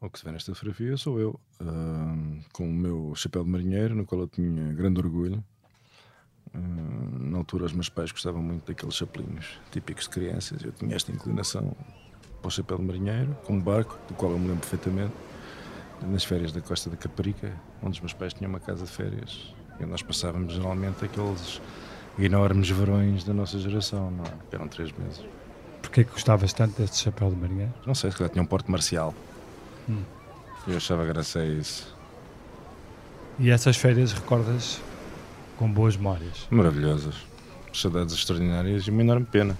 O que se vê nesta fotografia sou eu, uh, com o meu chapéu de marinheiro, no qual eu tinha grande orgulho. Uh, na altura, os meus pais gostavam muito daqueles chapelinhos típicos de crianças. Eu tinha esta inclinação para o chapéu de marinheiro, com um barco, do qual eu me lembro perfeitamente, nas férias da Costa da Caparica, onde os meus pais tinham uma casa de férias. E nós passávamos geralmente aqueles enormes verões da nossa geração, não é? que eram três meses. Porquê que gostavas tanto deste chapéu de marinheiro? Não sei, se calhar tinha um porte marcial. Hum. Eu achava graça a isso. E essas férias recordas com boas memórias? Maravilhosas. Saudades extraordinárias e uma enorme pena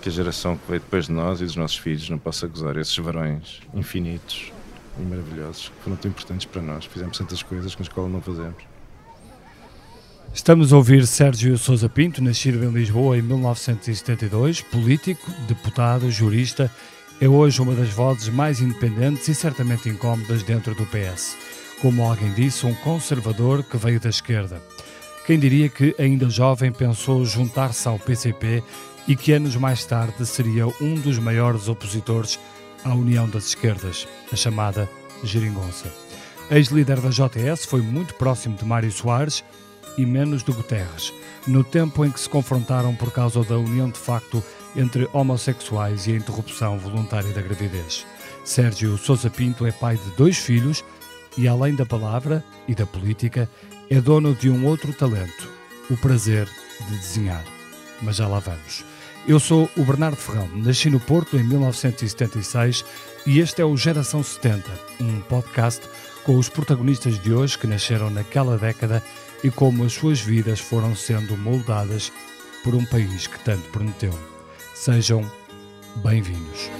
que a geração que veio depois de nós e dos nossos filhos não possa gozar esses verões infinitos e maravilhosos que foram tão importantes para nós. Fizemos tantas coisas que na escola não fazemos. Estamos a ouvir Sérgio Sousa Pinto, nascido em Lisboa em 1972, político, deputado, jurista, é hoje uma das vozes mais independentes e certamente incómodas dentro do PS. Como alguém disse, um conservador que veio da esquerda. Quem diria que, ainda jovem, pensou juntar-se ao PCP e que anos mais tarde seria um dos maiores opositores à União das Esquerdas, a chamada Geringonça. Ex-líder da JS, foi muito próximo de Mário Soares e menos de Guterres, no tempo em que se confrontaram por causa da união de facto entre homossexuais e a interrupção voluntária da gravidez. Sérgio Sousa Pinto é pai de dois filhos e, além da palavra e da política, é dono de um outro talento, o prazer de desenhar. Mas já lá vamos. Eu sou o Bernardo Ferrão, nasci no Porto em 1976 e este é o Geração 70, um podcast com os protagonistas de hoje que nasceram naquela década e como as suas vidas foram sendo moldadas por um país que tanto prometeu. Sejam bem-vindos.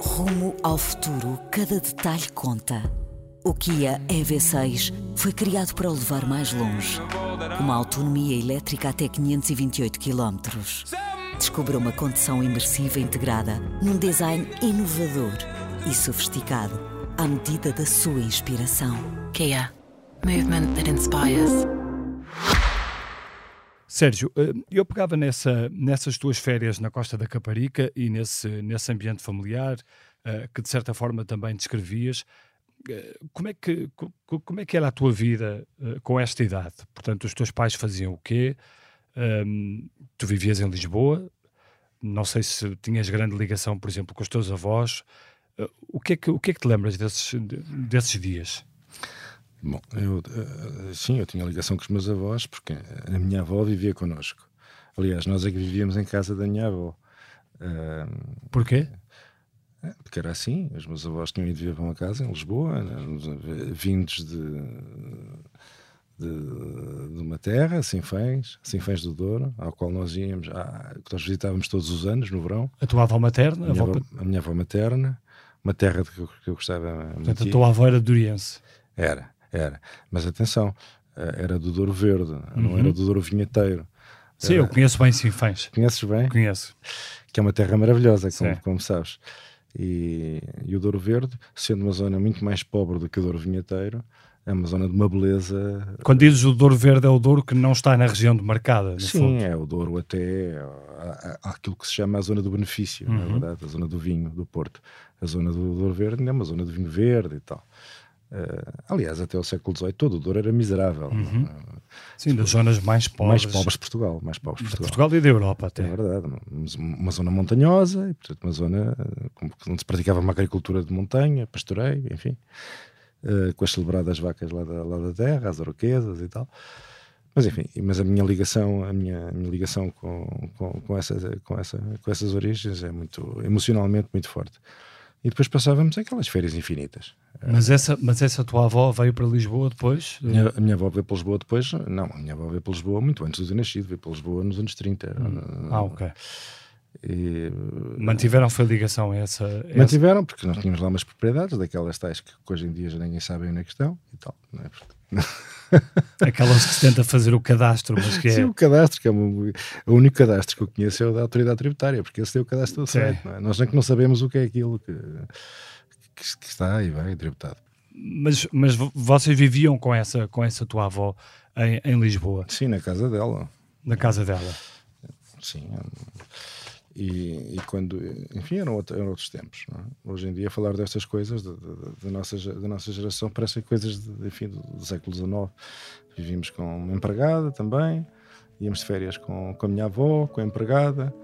Rumo ao futuro, cada detalhe conta. O Kia EV6 foi criado para o levar mais longe. Uma autonomia elétrica até 528 km. Descubra uma condução imersiva integrada num design inovador e sofisticado à medida da sua inspiração. Kia. Movement that inspires. Sérgio, eh, eu pegava nessa, nessas tuas férias na Costa da Caparica e nesse, nesse ambiente familiar, eh, que de certa forma também descrevias, como é que, como é que era a tua vida uh, com esta idade? Portanto, os teus pais faziam o quê? Um, tu vivias em Lisboa, não sei se tinhas grande ligação, por exemplo, com os teus avós. Uh, o, que é que, o que é que te lembras desses, desses dias? Bom, eu, sim, eu tinha ligação com os meus avós, porque a minha avó vivia connosco. Aliás, nós é que vivíamos em casa da minha avó. Porquê? É, porque era assim, os meus avós tinham ido viver para uma casa em Lisboa, né, vindos de, de, de, uma terra, Sinfãs, Sinfãs do Douro, ao qual nós íamos, à, que nós visitávamos todos os anos, no verão. A tua avó materna? A minha, avó, a minha avó materna, uma terra que eu, que eu gostava Portanto, a tua avó era duriense? Era, era. Mas atenção, eh, era do Douro Verde, uhum. não era do Douro Vinheteiro. Sim, era... eu conheço bem Sinfãs. Conheces bem? Conheço. Que é uma terra maravilhosa, como, como sabes. E, e, o Douro Verde, sendo uma zona muito mais pobre do que o Douro Vinheteiro, é uma zona de uma beleza. Quando dizes o Douro Verde, é o Douro que não está na região demarcada, Sim, fundo. é o Douro até aquilo que se chama a zona do benefício, uhum. na verdade, a zona do vinho, do Porto. A zona do Douro Verde é uma zona do vinho verde e tal. Uh, aliás, até o século XVIII todo o Douro era miserável. Uhum. Sim, das zonas mais pobres. Mais pobres de Portugal. Mais pobres Portugal. Portugal e da Europa até. É verdade. Uma, zona montanhosa, e, portanto, uma zona onde se praticava uma agricultura de montanha, pastoreio, enfim. Uh, com as celebradas vacas lá da, lá da terra, as aroquesas e tal. Mas enfim, mas a minha ligação, a minha, a minha ligação com, com, com, essa, com, essa, com essas origens é muito, emocionalmente muito forte e depois passávamos aquelas férias infinitas. Mas essa, mas essa tua avó veio para Lisboa depois? A minha, a minha avó veio para Lisboa depois, não, a minha avó veio para Lisboa muito antes de eu ter nascido, veio para Lisboa nos anos 30. Hum. Ah, ok. E, Mantiveram foi ligação a essa, a mantiveram, porque nós tínhamos lá umas propriedades, daquelas tais que, que hoje em dia já ninguém sabe onde é que estão e tal. Não é? Aquelas que se tenta fazer o cadastro, mas que é. Sim, o cadastro, que é uma, o único cadastro que eu conheço é o da autoridade tributária, porque esse tem o cadastro todo certo. É? Nós nem que não sabemos o que é aquilo que, que, que está e vai tributado. Mas, mas vocês viviam com essa, com essa tua avó em, em Lisboa? Sim, na casa dela. Na casa dela? Sim. E, e, quando, enfim, eram, outro, eram outros tempos. É? Hoje em dia, falar destas coisas da, nossa, da nossa geração parecem coisas de, enfim, do, do século XIX. Vivíamos com uma empregada também, íamos de férias com, com a minha avó, com a empregada,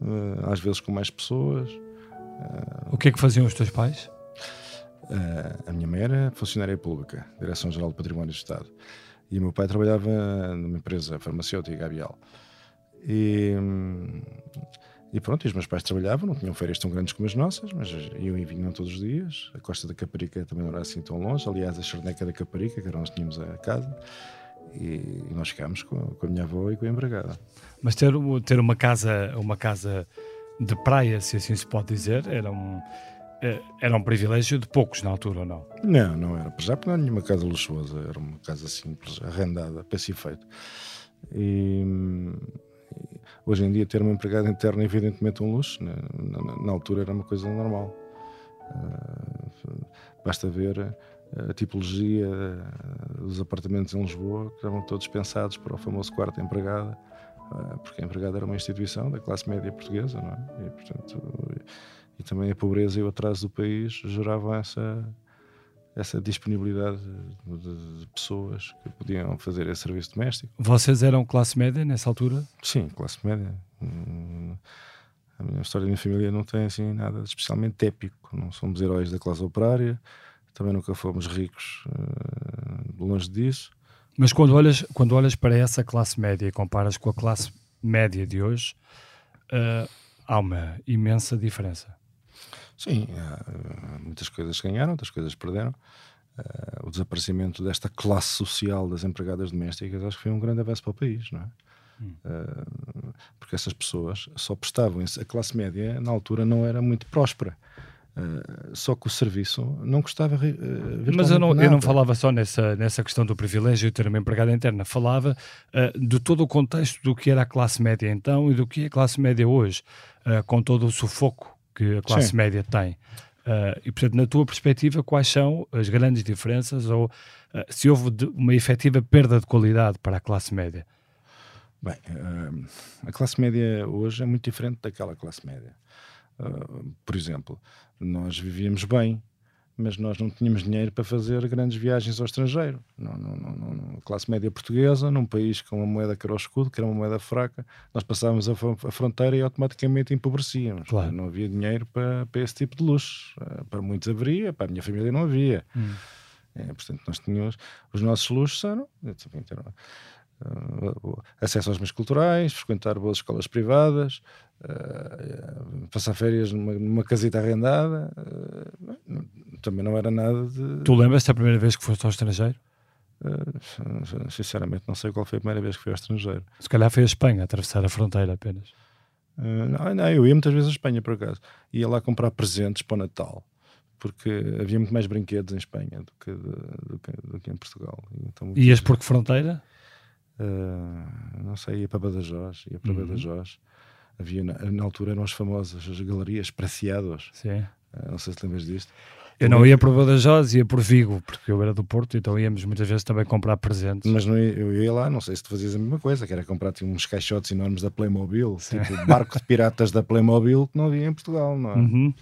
uh, às vezes com mais pessoas. Uh, o que é que faziam os teus pais? Uh, a minha mãe era funcionária pública, Direção-Geral do Património do Estado, e o meu pai trabalhava numa empresa farmacêutica, Gabial. E. Um, e pronto, e os meus pais trabalhavam, não tinham férias tão grandes como as nossas, mas iam e vinham todos os dias. A Costa da Caparica também não era assim tão longe. Aliás, a Charneca da Caparica, que era onde tínhamos a casa. E, e nós ficámos com, com, a minha avó e com a empregada. Mas ter, ter uma, casa, uma casa de praia, se assim se pode dizer, era um, é, era um privilégio de poucos na altura, ou não? Não, não era. Já porque não era nenhuma casa luxuosa, era uma casa simples, arrendada, para efeito. E Hoje em dia, ter uma empregada interna é evidentemente um luxo, na, na, na altura era uma coisa normal. Uh, basta ver a tipologia dos apartamentos em Lisboa, que estavam todos pensados para o famoso quarto empregada, uh, porque a empregada era uma instituição da classe média portuguesa, não é? E, portanto, e também a pobreza e o atraso do país geravam essa essa disponibilidade de, de, pessoas que podiam fazer esse serviço doméstico. Vocês eram classe média nessa altura? Sim, classe média. Hum, a minha história da minha família não tem assim nada de especialmente épico. Não somos heróis da classe operária, também nunca fomos ricos, uh, longe disso. Mas quando olhas, quando olhas para essa classe média e comparas com a classe média de hoje, uh, há uma imensa diferença. Sim, muitas coisas ganharam, outras coisas perderam. Uh, o desaparecimento desta classe social das empregadas domésticas acho que foi um grande avanço para o país, não é? Hum. Uh, porque essas pessoas só prestavam a classe média na altura não era muito próspera. Uh, só que o serviço não custava uh, Mas eu não, eu não falava só nessa, nessa questão do privilégio de ter uma empregada interna, falava uh, de todo o contexto do que era a classe média então e do que é a classe média hoje, com todo o sufoco que a classe Sim. média tem. Uh, e, portanto, na tua perspectiva, quais são as grandes diferenças ou uh, se houve uma efetiva perda de qualidade para a classe média? Bem, uh, a classe média hoje é muito diferente daquela classe média. por exemplo, nós vivíamos bem, mas nós não tínhamos dinheiro para fazer grandes viagens ao estrangeiro. Não, não, não, não, classe média portuguesa, num país com uma moeda que era o escudo, que era uma moeda fraca, nós passávamos a, fronteira e automaticamente empobrecíamos. Claro. Não havia dinheiro para, para esse tipo de luxo. Eh, para muitos haveria, para a minha família não havia. Hum. É, portanto, nós tínhamos os nossos luxos eram, uh, acesso aos meios culturais, frequentar boas escolas privadas, uh, passar férias numa, numa casita arrendada, uh, também não era nada de. Tu lembras-te da primeira vez que foste ao estrangeiro? sinceramente, não sei qual foi a primeira vez que fui ao estrangeiro. Se calhar foi a Espanha, atravessar a fronteira apenas. não, não, eu ia muitas vezes à Espanha, por acaso. Ia lá comprar presentes para o Natal porque havia muito mais brinquedos em Espanha do que, do que, do que em Portugal. Então, Ias por que fronteira? Uh, não sei, ia para Badajoz, ia para uhum. Badajoz. Havia, na, na, altura eram as famosas as galerias Preciados. Sim. Uh, não sei se lembras disto. Eu não ia por Badajoz, ia por Vigo, porque eu era do Porto, então íamos muitas vezes também comprar presentes. Mas não ia, eu ia lá, não sei se tu fazias a mesma coisa, que era comprar tipo, uns caixotes enormes da Playmobil, Sim. tipo barco de piratas da Playmobil que não havia em Portugal, não é? Uhum.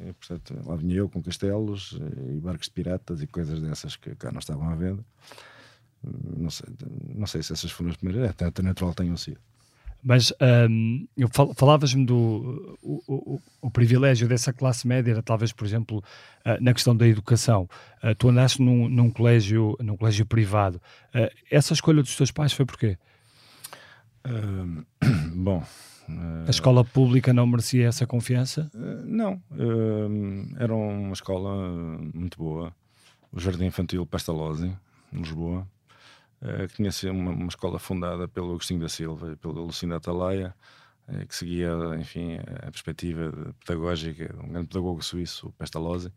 E, portanto, lá vinha eu com castelos eh, e barcos de piratas e coisas dessas que cá não estavam à venda. Não sei, não sei se essas foram as primeiras, até, até natural tenham sido. Mas um, fal falavas-me do o, o, o, privilégio dessa classe média, era talvez, por exemplo, uh, na questão da educação. Uh, tu andaste num, num, colégio, num colégio privado. Uh, essa escolha dos teus pais foi porquê? bom, a escola pública não merecia essa confiança? não, era uma escola muito boa. O Jardim Infantil Pestalozzi, em Lisboa que tinha sido uma, uma, escola fundada pelo Agostinho da Silva e pelo Lucinda Atalaia, eh, que seguia, enfim, a perspectiva pedagógica de um grande pedagogo suíço, o Pestalozzi.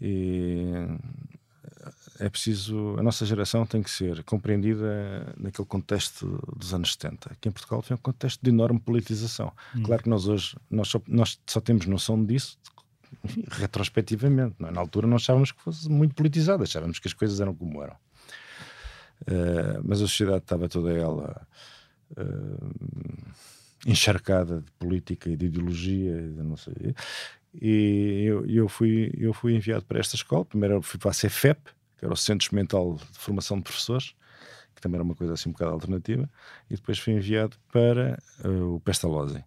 e é preciso, a nossa geração tem que ser compreendida naquele contexto dos anos 70, que em Portugal foi um contexto de enorme politização. Hum. Claro que nós hoje nós só, nós só temos noção disso retrospectivamente. É? Na altura nós achávamos que fosse muito politizado, achávamos que as coisas eram como eram. Uh, mas a sociedade estava toda ela uh, encharcada de política e de ideologia, de não sei. E eu, eu, fui, eu fui enviado para esta escola. Primeiro fui para a CFEP, que era o Centro Experimental de Formação de Professores, que também era uma coisa assim um bocado alternativa, e depois fui enviado para uh, o Pestalozzi.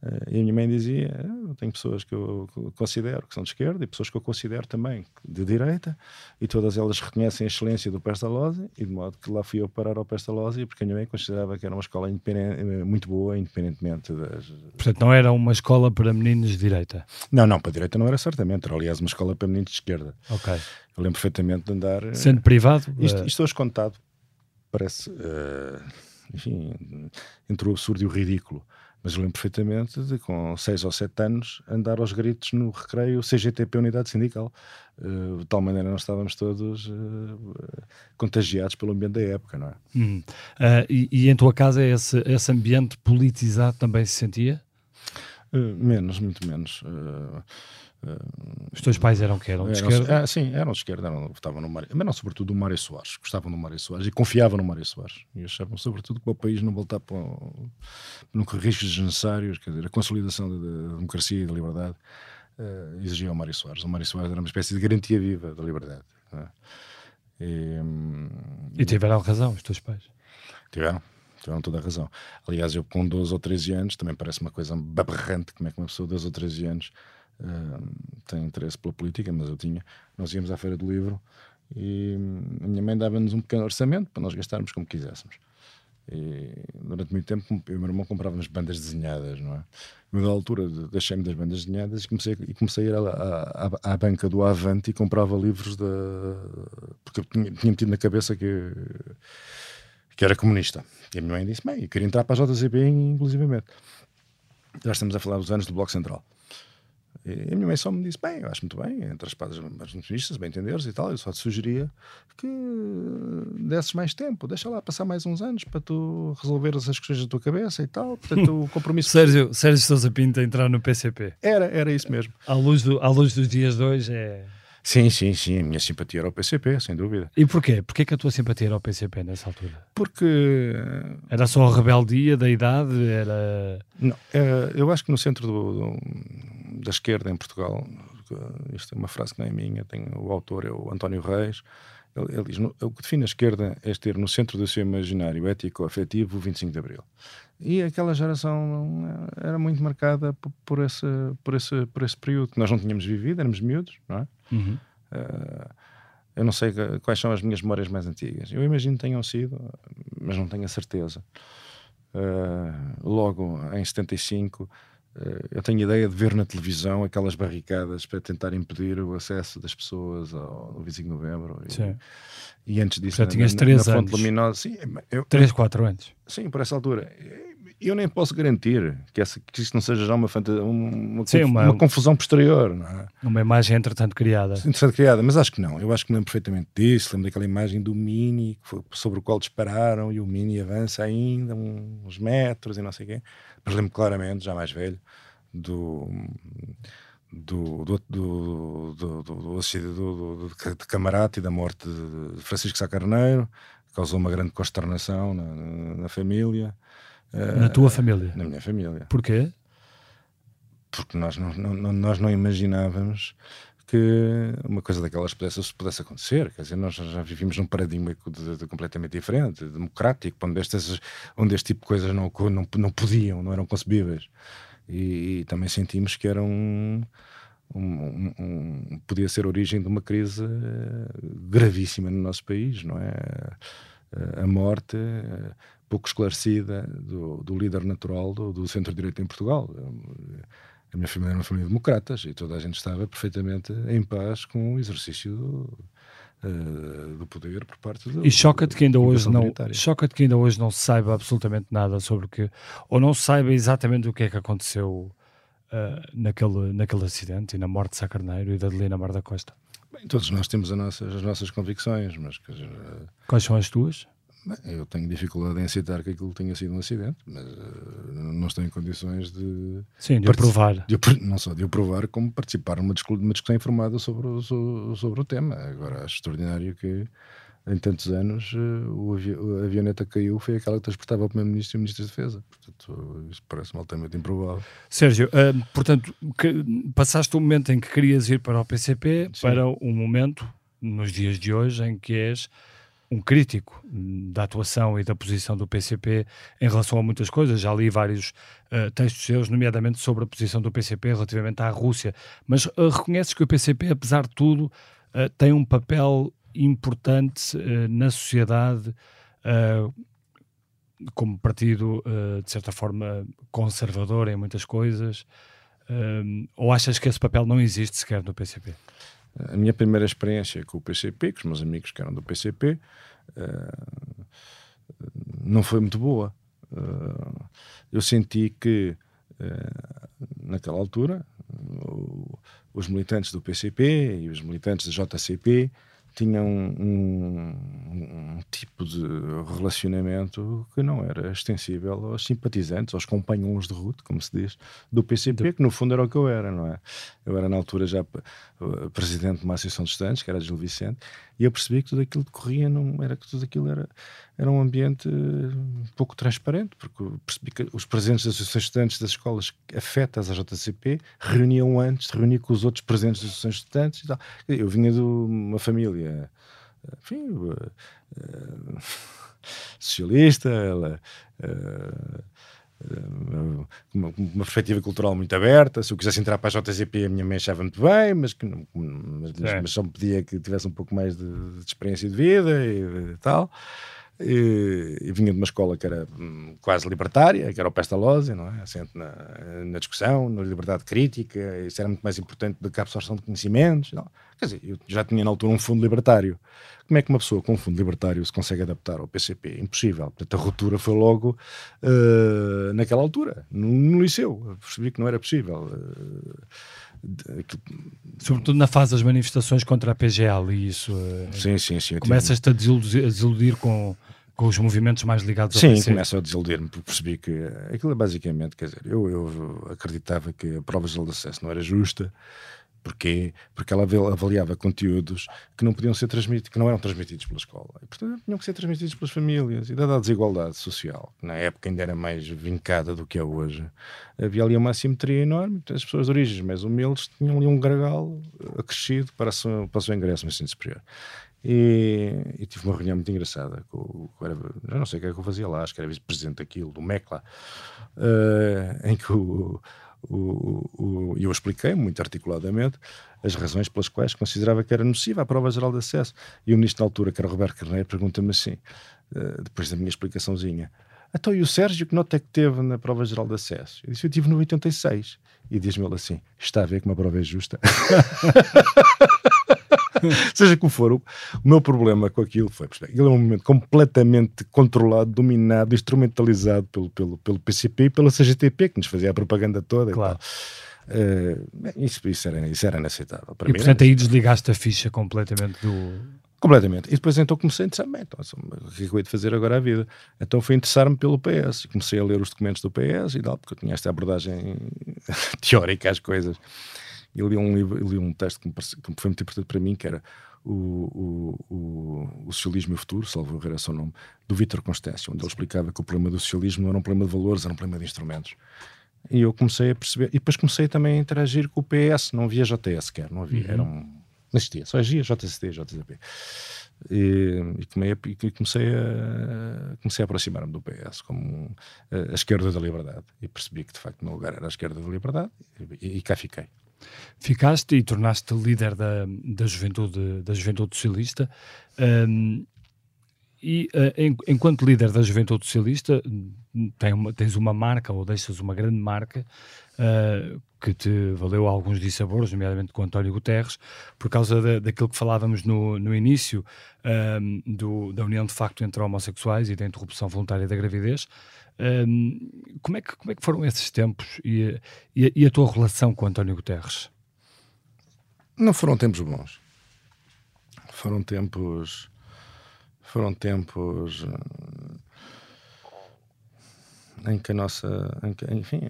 Uh, e a minha mãe dizia: Eu tenho pessoas que eu considero que são de esquerda e pessoas que eu considero também de direita, e todas elas reconhecem a excelência do Pestalozzi, e de modo que lá fui eu parar ao Pestalozzi, porque a minha mãe considerava que era uma escola eh, muito boa, independentemente das. Portanto, não era uma escola para meninos de direita? Não, não, para direita não era certamente, era aliás uma escola para meninos de esquerda. Ok. Eu lembro perfeitamente de andar. Eh, Sendo privado? Isto, isto hoje contado parece. Uh, enfim, entre o absurdo e o ridículo. Mas lembro perfeitamente de, com 6 ou 7 anos, andar aos gritos no recreio CGTP Unidade Sindical. Uh, de tal maneira nós estávamos todos uh, contagiados pelo ambiente da época, não é? Hum. Uh, e, e, em tua casa esse, esse ambiente politizado também se sentia? menos, muito menos. Uh, Os teus pais eram que eram de eram, esquerda? Ah, sim, eram de esquerda, eram, votavam no Mário, mas não sobretudo no Mário Soares, gostavam do Mário Soares e confiavam no Mário Soares e achavam sobretudo que o país não voltar para, não correr riscos desnecessários, quer dizer, a consolidação da, democracia e da liberdade uh, exigia o Mário Soares. O Mário Soares era uma espécie de garantia viva da liberdade. É? E, hum, e tiveram razão os teus pais? Tiveram tiveram toda a razão. Aliás, eu com 12 ou 13 anos, também parece uma coisa aberrante como é que uma pessoa de 12 ou 13 anos tem interesse pela política, mas eu tinha. Nós íamos à Feira do Livro e a minha mãe dava-nos um pequeno orçamento para nós gastarmos como quiséssemos. E durante muito tempo eu e o meu irmão comprávamos bandas desenhadas, não é? Eu, da altura, deixei-me das bandas desenhadas e comecei, e comecei a ir à, à, à, banca do Avante e comprava livros da. porque eu tinha, tinha metido na cabeça que, que era comunista. E a minha mãe disse: Bem, eu queria entrar para a JCP, inclusivamente. Já estamos a falar dos anos do Bloco Central. E a minha mãe só me disse: Bem, eu acho muito bem, entre as partes nutricionistas, bem entenderes e tal. Eu só te sugeria que desses mais tempo, deixa lá passar mais uns anos para tu resolveres as questões da tua cabeça e tal. Portanto, o compromisso. Sérgio, Sérgio Sousa Pinto entrar no PCP. Era, era isso mesmo. À luz, do, à luz dos dias de hoje é. Sim, sim, sim. A minha simpatia era ao PCP, sem dúvida. E porquê? Porquê que a tua simpatia era ao PCP nessa altura? Porque. Era só a rebeldia da idade? Era. Não, é, eu acho que no centro do, do, da esquerda em Portugal, isto é uma frase que não é minha, tem, o autor é o António Reis. Ele, ele diz: o que define a esquerda é ter no centro do seu imaginário ético-afetivo o 25 de Abril. E aquela geração era muito marcada por, por, esse, por, esse, por esse período que nós não tínhamos vivido, éramos miúdos, não é? Uhum. Uh, eu não sei quais são as minhas memórias mais antigas. Eu imagino que tenham sido, mas não tenho a certeza. Uh, logo em 75, uh, eu tenho a ideia de ver na televisão aquelas barricadas para tentar impedir o acesso das pessoas ao, ao 25 de novembro. E, e, antes disso, Já tinhas na, três na anos. Fonte Luminosa, sim, eu, 3, 4 anos. Sim, por essa altura eu nem posso garantir que, essa, que isto não seja já uma, uma, Sim, uma, uma, confusão posterior. Não é? Uma imagem entretanto criada. Entretanto criada, mas acho que não. Eu acho que me lembro perfeitamente disso. Lembro daquela imagem do Mini sobre o qual dispararam e o Mini avança ainda uns metros e não sei o quê. Mas lembro claramente, já mais velho, do. Do, do, do, do, do, de Camarate e da morte de Francisco Sá Carneiro, causou uma grande consternação na, na família. Na tua família? Na minha família. Porquê? Porque nós não, não, nós não imaginávamos que uma coisa daquelas pudesse, pudesse acontecer. Quer dizer, nós já vivimos num paradigma de, de, completamente diferente, democrático, onde, estas, onde este tipo de coisas não, não, não podiam, não eram concebíveis. E, e também sentimos que era um, um, um, podia ser origem de uma crise gravíssima no nosso país, não é? A morte pouco esclarecida do, do líder natural do, do centro-direita em Portugal. A minha família era uma família de democratas e toda a gente estava perfeitamente em paz com o exercício do, uh, do poder por parte do E choca-te que ainda hoje não choca que ainda hoje não se saiba absolutamente nada sobre o que ou não se saiba exatamente o que é que aconteceu uh, naquele, naquele acidente e na morte de Sá Carneiro e da Adelina Mar da Costa. Bem, todos nós temos as nossas, as nossas convicções, mas dizer, quais são as tuas? Eu tenho dificuldade em aceitar que aquilo tenha sido um acidente, mas uh, não estou em condições de. Sim, de provar. De, não só de o provar, como participar numa, discussão informada sobre o, sobre o tema. Agora, acho extraordinário que em tantos anos uh, o avi a avioneta caiu, foi aquela que transportava o Primeiro-Ministro e o Ministro da Defesa. Portanto, isso parece-me altamente improvável. Sérgio, uh, portanto, passaste o momento em que querias ir para o PCP Sim. para um momento, nos dias de hoje, em que és um crítico da atuação e da posição do PCP em relação a muitas coisas. Já li vários uh, textos seus, nomeadamente sobre a posição do PCP relativamente à Rússia. Mas uh, reconheces que o PCP, apesar de tudo, uh, tem um papel importante na sociedade como partido, de certa forma, conservador em muitas coisas? ou achas que esse papel não existe sequer no PCP? A minha primeira experiência com o PCP, com os meus amigos que eram do PCP, uh, eh, não foi muito boa. Uh, eu senti que, uh, naquela altura, os militantes do PCP e os militantes da JCP tinham um, um, tipo de relacionamento que não era extensível aos simpatizantes, aos companhões de ruta, como se diz, do PCP, que no fundo era o que eu era, não é? Eu era na altura já uh, presidente de uma associação de estudantes, que era Gil Vicente, e eu percebi que tudo aquilo decorria, não, era que tudo aquilo era, era um ambiente uh, pouco transparente, porque percebi que os presidentes das associações de estudantes das escolas afetas à JCP reuniam antes de reunir com os outros presidentes das associações de estudantes e tal. Eu vinha de uma família, enfim, uh, uh, socialista, ela, uma, uma, perspectiva cultural muito aberta. Se eu quisesse entrar para a JCP, a minha mãe achava muito bem, mas, que não, mas, mas, mas só me pedia que tivesse um pouco mais de, de experiência de vida e, e tal. E, e, vinha de uma escola que era hum, quase libertária, que era o Pestalozzi, não é? Assente na, na discussão, na liberdade crítica, isso era muito mais importante do que a absorção de conhecimentos. Não. Quer dizer, eu já tinha na altura um fundo libertário. Como é que uma pessoa com um fundo libertário se consegue adaptar ao PCP? Impossível. Portanto, a ruptura foi logo uh, naquela altura, no, no, liceu. Percebi que não era possível. Uh, Sobretudo na fase das manifestações contra a PGL e isso. Uh, sim, sim, sim. Começas-te a desiludir, a desiludir com com os movimentos mais ligados ao Sim, PC. começo a desiludir-me, porque percebi que aquilo é basicamente, quer dizer, eu, eu acreditava que a prova de acesso não era justa, Porquê? Porque ela avaliava conteúdos que não podiam ser transmitidos, que não eram transmitidos pela escola. E, portanto, tinham que ser transmitidos pelas famílias. E dada a desigualdade social, que na época ainda era mais vincada do que é hoje, havia ali uma assimetria enorme. As pessoas de origens mais humildes tinham ali um gargalo acrescido para, seu, para o seu ingresso no ensino superior. E, e, tive uma reunião muito engraçada com, com era, já não sei o que é que eu fazia lá, acho que era vice-presidente daquilo, do MECLA, uh, em que o, o, o, eu expliquei muito articuladamente as razões pelas quais considerava que era nociva a prova geral de acesso. E o ministro na altura, que era Roberto Carneiro, pergunta-me assim, uh, depois da minha explicaçãozinha, então e o Sérgio que nota é que teve na prova geral de acesso? Eu disse, eu tive no 86. E diz-me ele assim, está a ver que uma prova é justa? Seja como for, o, meu problema com aquilo foi, aquilo é um momento completamente controlado, dominado, instrumentalizado pelo, pelo, pelo PCP e pela CGTP, que nos fazia a propaganda toda claro. Uh, isso, isso, era, isso era inaceitável. Para e mim, portanto aí desligaste a ficha completamente do... Completamente. E depois então comecei a interessar-me. Então, o que é que eu ia de fazer agora à vida? Então fui interessar-me pelo PS. Comecei a ler os documentos do PS e tal, porque eu tinha esta abordagem teórica às coisas e li um, livro, li um texto que, parece, que foi muito importante para mim, que era o, o, o, o Socialismo e o Futuro, salvo era seu nome, do Vítor Constâncio, onde ele explicava que o problema do socialismo não era um problema de valores, era um problema de instrumentos. E eu comecei a perceber, e depois comecei também a interagir com o PS, não havia JS sequer, não havia, uhum. era um, não existia, só havia JCD, JCP. E, e, comecei a comecei a aproximar-me do PS como a, a esquerda da liberdade e percebi que de facto o meu lugar era a esquerda da liberdade e, e cá fiquei. Ficaste e tornaste líder da, da, juventude, da juventude socialista um, e uh, enquanto líder da Juventude Socialista, tem uma, tens uma marca ou deixas uma grande marca uh, que te valeu alguns dissabores, nomeadamente com António Guterres, por causa de, daquilo que falávamos no, no início um, do, da união de facto entre homossexuais e da interrupção voluntária da gravidez. Um, como, é que, como é que foram esses tempos e, e, e a tua relação com António Guterres? Não foram tempos bons. Foram tempos. Foram tempos. Eh, em que a nossa. Em que, enfim.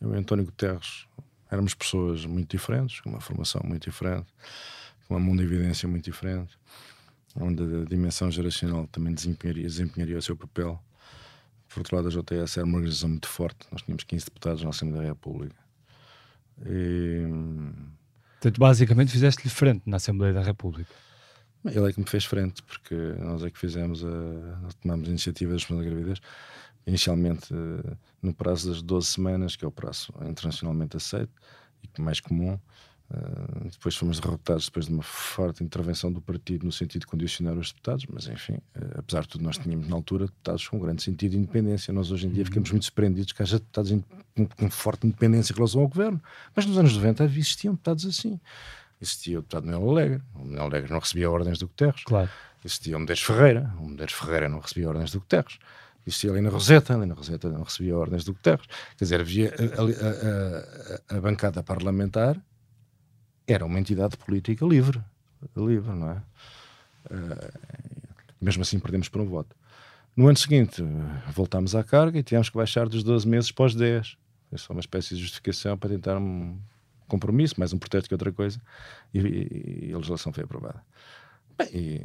Eu e António Guterres éramos pessoas muito diferentes, com uma formação muito diferente, com uma evidência muito diferente, onde a dimensão geracional também desempenharia, desempenharia o seu papel. Por outro lado, a JTS era uma organização muito forte, nós tínhamos 15 deputados na Assembleia da República. E... Portanto, basicamente fizeste-lhe frente na Assembleia da República. Ele é que me fez frente, porque nós é que fizemos a. Nós tomámos a iniciativa da da gravidez, inicialmente no prazo das 12 semanas, que é o prazo internacionalmente aceito e que mais comum. Uh, depois fomos derrotados depois de uma forte intervenção do partido no sentido de condicionar os deputados, mas enfim, uh, apesar de tudo, nós tínhamos na altura deputados com um grande sentido de independência. Nós hoje em dia uhum. ficamos muito surpreendidos que haja deputados com, com, forte independência em relação ao governo, mas nos anos 90 existiam deputados assim. Existia o deputado Manuel Alegre, o Manuel Alegre não recebia ordens do Guterres. Claro. Existia o Medeiros Ferreira, o Medeiros Ferreira não recebia ordens do Guterres existia ali na Roseta, ali na Roseta não recebia ordens do Guterres. Quer dizer, havia a, a, a, a, bancada parlamentar era uma entidade política livre, livre, não é? Uh, mesmo assim perdemos por um voto. No ano seguinte, voltámos à carga e tivemos que baixar dos 12 meses para os 10. Foi só uma espécie de justificação para tentar um compromisso, mais um protesto que outra coisa, e, e, a legislação foi aprovada. Bem,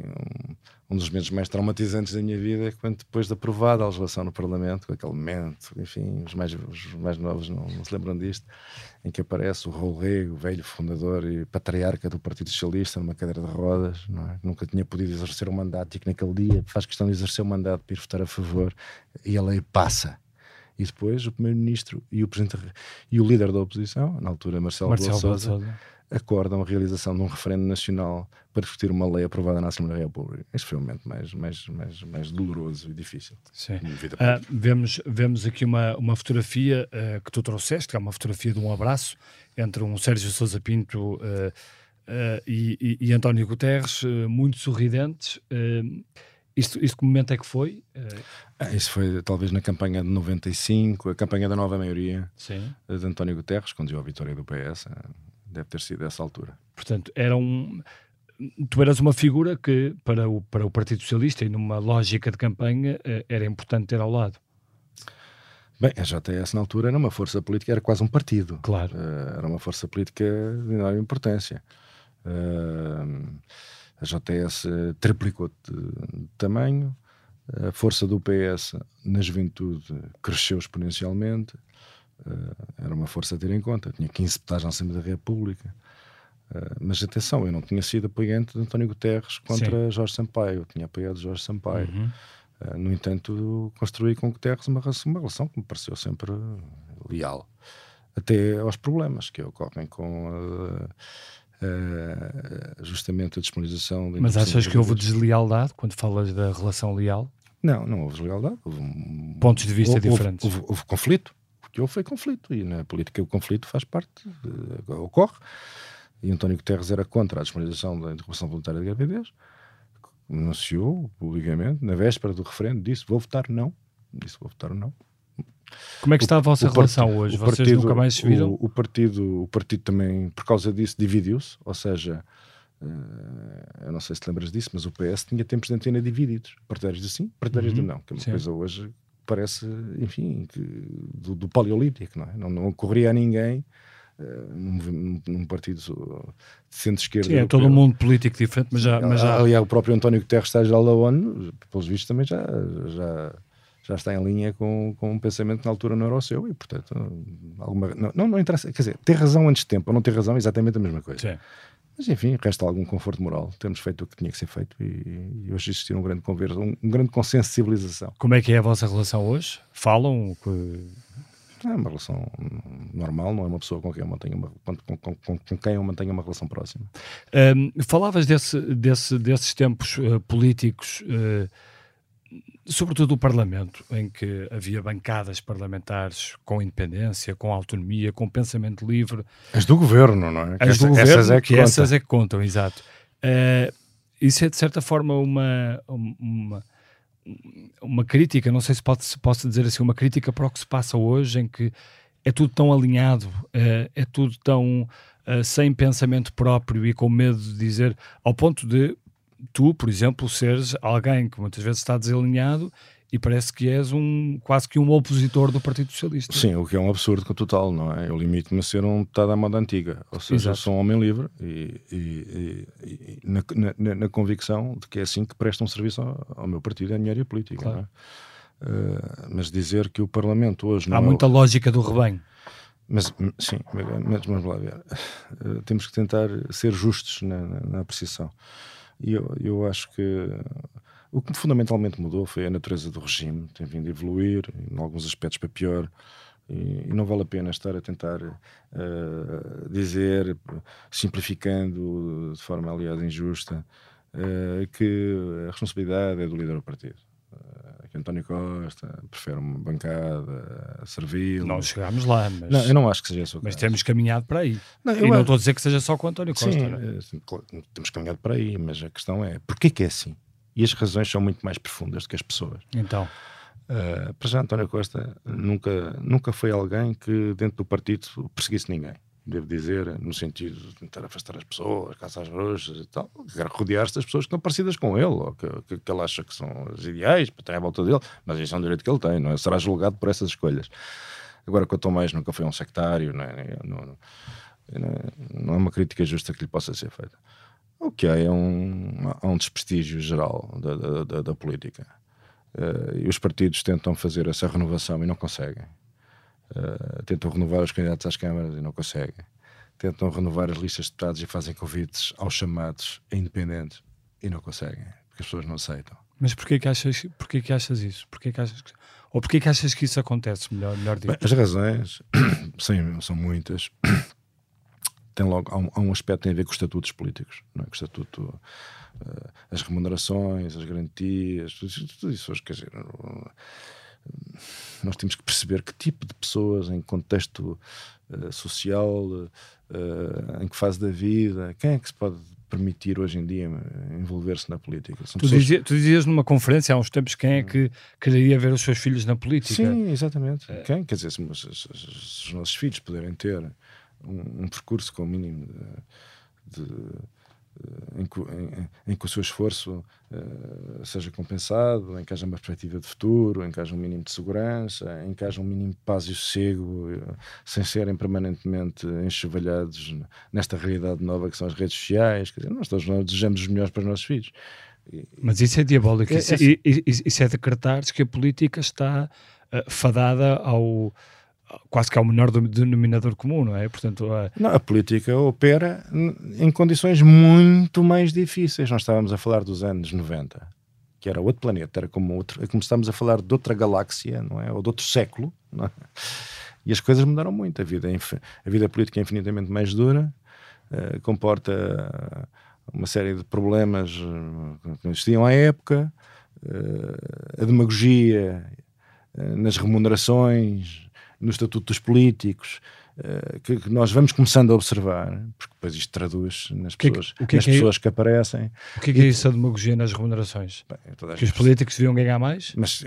um, um, dos momentos mais traumatizantes da minha vida é quando, depois de aprovada a legislação no Parlamento, com aquele momento, enfim, os mais, os mais novos não, não, se lembram disto, em que aparece o Raul Rego, velho fundador e patriarca do Partido Socialista, numa cadeira de rodas, é? nunca tinha podido exercer o um mandato e que naquele dia faz questão de exercer o um mandato para ir votar a favor, e a lei passa. E depois o Primeiro-Ministro e o Presidente e o líder da oposição, na altura Marcelo, Marcelo Sousa acordam a realização de um referendo nacional para discutir uma lei aprovada na Assembleia da República. Este foi o momento mais, mais, mais, mais doloroso e difícil. Sim. Uh, vemos, vemos aqui uma, uma fotografia uh, que tu trouxeste, que é uma fotografia de um abraço entre um Sérgio Sousa Pinto uh, e, e, e, António Guterres, muito sorridentes. Isto, isto que momento é que foi? Ah, isso foi talvez na campanha de 95, a campanha da nova maioria Sim. de António Guterres, conduziu a vitória do PS. Deve ter sido essa altura. Portanto, era um. Tu eras uma figura que, para o, para o Partido Socialista e numa lógica de campanha, eh, era importante ter ao lado. Bem, a JS na altura era uma força política, era quase um partido. Claro. Uh, era uma força política de enorme importância. Uh, a JS triplicou de, de, tamanho, a força do PS na juventude cresceu exponencialmente, era uma força a ter em conta. tinha 15 deputados na Assembleia da República. Uh, mas atenção, eu não tinha sido apoiante de António Guterres contra Sim. Jorge Sampaio. Eu tinha apoiado Jorge Sampaio. Uhum. Uh, no entanto, construí com Guterres uma, uma relação que me pareceu sempre leal. Até aos problemas que ocorrem com justamente a disponibilização. Mas achas que houve deslealdade quando falas da relação leal? Não, não houve deslealdade. Houve um, Pontos de vista houve, diferentes. Houve, houve, houve conflito que houve foi conflito, e na política o conflito faz parte, uh, ocorre. E António Guterres era contra a disponibilização da interrupção voluntária de gravidez, anunciou publicamente, na véspera do referendo, disse: Vou votar não. Disse: Vou votar não. Como é que está a vossa relação partido, hoje? Vocês partido, nunca mais se viram? O, o, partido, o partido também, por causa disso, dividiu-se, ou seja, uh, eu não sei se te lembras disso, mas o PS tinha tempos de antena divididos, partidários de sim, partidários uhum, de não, que é uma sim. coisa hoje parece, enfim, que, do, do paleolítico, não é? Não, não ocorreria a ninguém num, num, partido de centro-esquerda. Sim, é todo um mundo político diferente, mas já. Mas já... Aliás, o próprio António Guterres, Estado-Geral da ONU, pelos vistos, também já, já, já está em linha com, com um pensamento que na altura não era o seu e, portanto, alguma, não, não, não interessa. Quer dizer, ter razão antes de tempo ou não ter razão é exatamente a mesma coisa. Sim. Mas enfim, resta algum conforto moral. Temos feito o que tinha que ser feito e, e hoje existiu um grande conversa, um, um, grande consenso de civilização. Como é que é a vossa relação hoje? Falam? Que... É uma relação normal, não é uma pessoa com quem eu mantenho uma, com, com, com, com quem eu mantenho uma relação próxima. Um, falavas desse, desse, desses tempos uh, políticos, uh, sobretudo do Parlamento, em que havia bancadas parlamentares com independência, com autonomia, com pensamento livre. As do governo, não é? As essa, do governo, essas é que, que contam. essas é que contam, exato. Uh, isso é de certa forma uma, uma, uma crítica, não sei se, pode, se posso dizer assim, uma crítica para o que se passa hoje, em que é tudo tão alinhado, é, é tudo tão uh, sem pensamento próprio e com medo de dizer, ao ponto de tu, por exemplo, seres alguém que muitas vezes está desalinhado e parece que és um quase que um opositor do Partido Socialista. Sim, o que é um absurdo total, não é? Eu limito-me a ser um deputado à moda antiga, ou seja, eu sou um homem livre e, e, e, na, na, na, convicção de que é assim que presta um serviço ao, ao meu partido e à minha área política. Claro. É? Uh, mas dizer que o Parlamento hoje não. Há muita é... lógica do rebanho. Mas sim, mas vamos lá ver. Uh, temos que tentar ser justos na, na apreciação. E eu, eu acho que o que fundamentalmente mudou foi a natureza do regime, tem vindo a evoluir, em alguns aspectos para pior, e, não vale a pena estar a tentar uh, dizer, simplificando de forma, aliás, injusta, uh, que a responsabilidade é do líder do partido. Uh, que António Costa prefere uma bancada servil. Não chegámos lá, mas. Não, eu não acho que seja isso. Mas temos caminhado para aí. Não, e não estou a dizer que seja só com António Costa. Sim, é? temos caminhado para aí, mas a questão é porquê que é assim? E as razões são muito mais profundas do que as pessoas. Então. Uh, para já, António Costa nunca, nunca foi alguém que, dentro do partido, perseguisse ninguém. Devo dizer, no sentido de tentar afastar as pessoas, caçar as bruxas e tal, rodear-se das pessoas que estão parecidas com ele, ou que, que, que, ele acha que são as ideais, para ter à volta dele, mas isso é um direito que ele tem, não é? Será julgado por essas escolhas. Agora, quanto mais nunca foi um sectário, não é, não, não, não é uma crítica justa que lhe possa ser feita. O que há é um, um desprestígio geral da, da, da, da política. Uh, e os partidos tentam fazer essa renovação e não conseguem. Uh, tentam renovar os candidatos às câmaras e não conseguem. Tentam renovar as listas de deputados e fazem convites aos chamados independentes e não conseguem, porque as pessoas não aceitam. Mas porquê que achas, porquê que achas isso? Porquê que achas que, ou porquê que achas que isso acontece? Melhor, melhor Bem, as razões sim, são muitas tem logo, há um, há um, aspecto que tem a ver com os estatutos políticos, não é? Com o estatuto, uh, as remunerações, as garantias, tudo, isso, quer dizer, nós temos que perceber que tipo de pessoas em contexto uh, social, em que fase da vida, quem é que se pode permitir hoje em dia envolver-se na política. Tu, pessoas... dizia, tu, dizias numa conferência há uns tempos quem é que queria ver os seus filhos na política. Sim, exatamente. É. Quem? Quer dizer, se, se, se, os nossos filhos puderem ter um, um percurso com o mínimo de, de em, que, em, em, que, o seu esforço uh, seja compensado, em que haja uma perspectiva de futuro, em que haja um mínimo de segurança, em que haja um mínimo de paz e sossego, uh, sem serem permanentemente enxovalhados nesta realidade nova que são as redes sociais. Quer dizer, nós todos nós desejamos os melhores para os nossos filhos. Mas isso é diabólico. É, isso, é, isso é decretares que a política está uh, fadada ao quase que é o menor denominador comum, não é? Portanto, a... Não, a política opera em condições muito mais difíceis. Nós estávamos a falar dos anos 90, que era outro planeta, era como outro, é como estamos a falar de outra galáxia, não é? Ou de outro século, é? E as coisas mudaram muito. A vida, a vida política é infinitamente mais dura, uh, comporta uma série de problemas eh, que existiam à época, uh, a demagogia nas remunerações, no estatuto dos políticos, uh, que, que, nós vamos começando a observar, porque depois isto traduz nas que, pessoas, que, nas é pessoas que aparecem. O que é, que é isso a demagogia nas remunerações? Bem, que os políticos deviam ganhar mais? Mas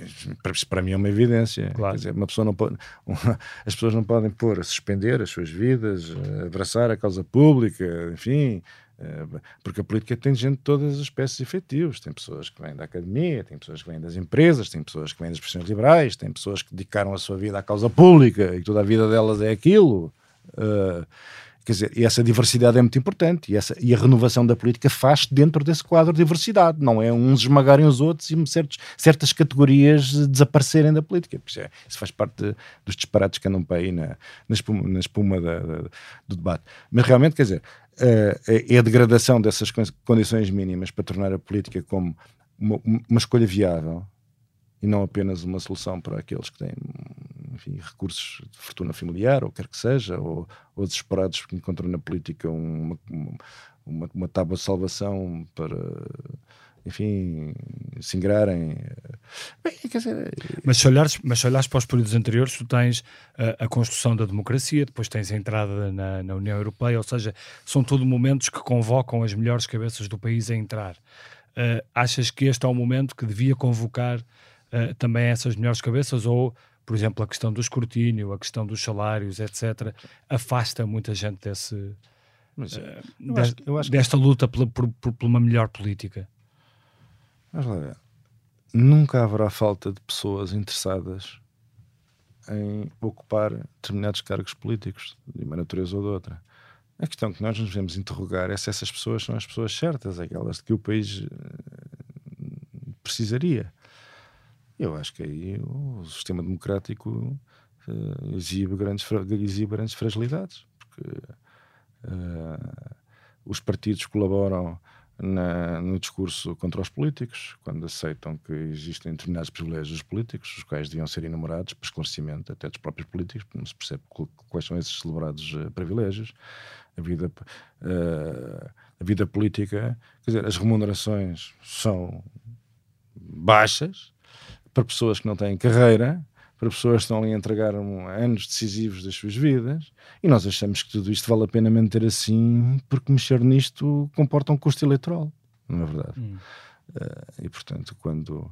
para mim é uma evidência. Claro. Dizer, uma pessoa não pode, uma, as pessoas não podem pôr a suspender as suas vidas, abraçar a causa pública, enfim, eh, porque a política tem gente de todas as espécies efetivos. Tem pessoas que vêm da academia, tem pessoas que vêm das empresas, tem pessoas que vêm das profissões liberais, tem pessoas que dedicaram a sua vida à causa pública e toda a vida delas é aquilo. Quer dizer, essa diversidade é muito importante e, essa, e a renovação da política faz dentro desse quadro de diversidade, não é uns esmagarem os outros e certos, certas categorias desaparecerem da política. Isso, é, isso faz parte de, dos disparates que andam para aí na, na espuma, na espuma da, da, do debate. Mas realmente, quer dizer, uh, é a degradação dessas condições mínimas para tornar a política como uma, uma, escolha viável e não apenas uma solução para aqueles que têm enfim, recursos de fortuna familiar, ou quer que seja, ou, ou desesperados que encontram na política uma, uma, uma tábua de salvação para enfim, se ingrarem. Bem, dizer... mas, se olhares, mas se olhares para os períodos anteriores, tu tens a, a construção da democracia, depois tens a entrada na, na, União Europeia, ou seja, são todos momentos que convocam as melhores cabeças do país a entrar. Uh, achas que este é o momento que devia convocar uh, também essas melhores cabeças ou por exemplo, a questão do escrutínio, a questão dos salários, etc., afasta muita gente desse, Mas, uh, eu acho, eu acho desta que... luta por, por, por, uma melhor política. Vamos lá ver. Nunca haverá falta de pessoas interessadas em ocupar determinados cargos políticos, de uma natureza ou de outra. A questão que nós nos devemos interrogar é se essas pessoas são as pessoas certas, aquelas de que o país precisaria. Eu acho que aí o sistema democrático uh, exibe, grandes, exibe grandes fragilidades, porque uh, os partidos colaboram na, no discurso contra os políticos, quando aceitam que existem determinados privilégios políticos, os quais deviam ser enumerados para esclarecimento até dos próprios políticos, porque não se percebe quais são esses celebrados uh, privilégios. A vida, uh, a vida política, quer dizer, as remunerações são baixas, para pessoas que não têm carreira, para pessoas que estão ali a entregar anos decisivos das suas vidas, e nós achamos que tudo isto vale a pena manter assim, porque mexer nisto comporta um custo eleitoral, não é verdade? Hum. Uh, e portanto, quando,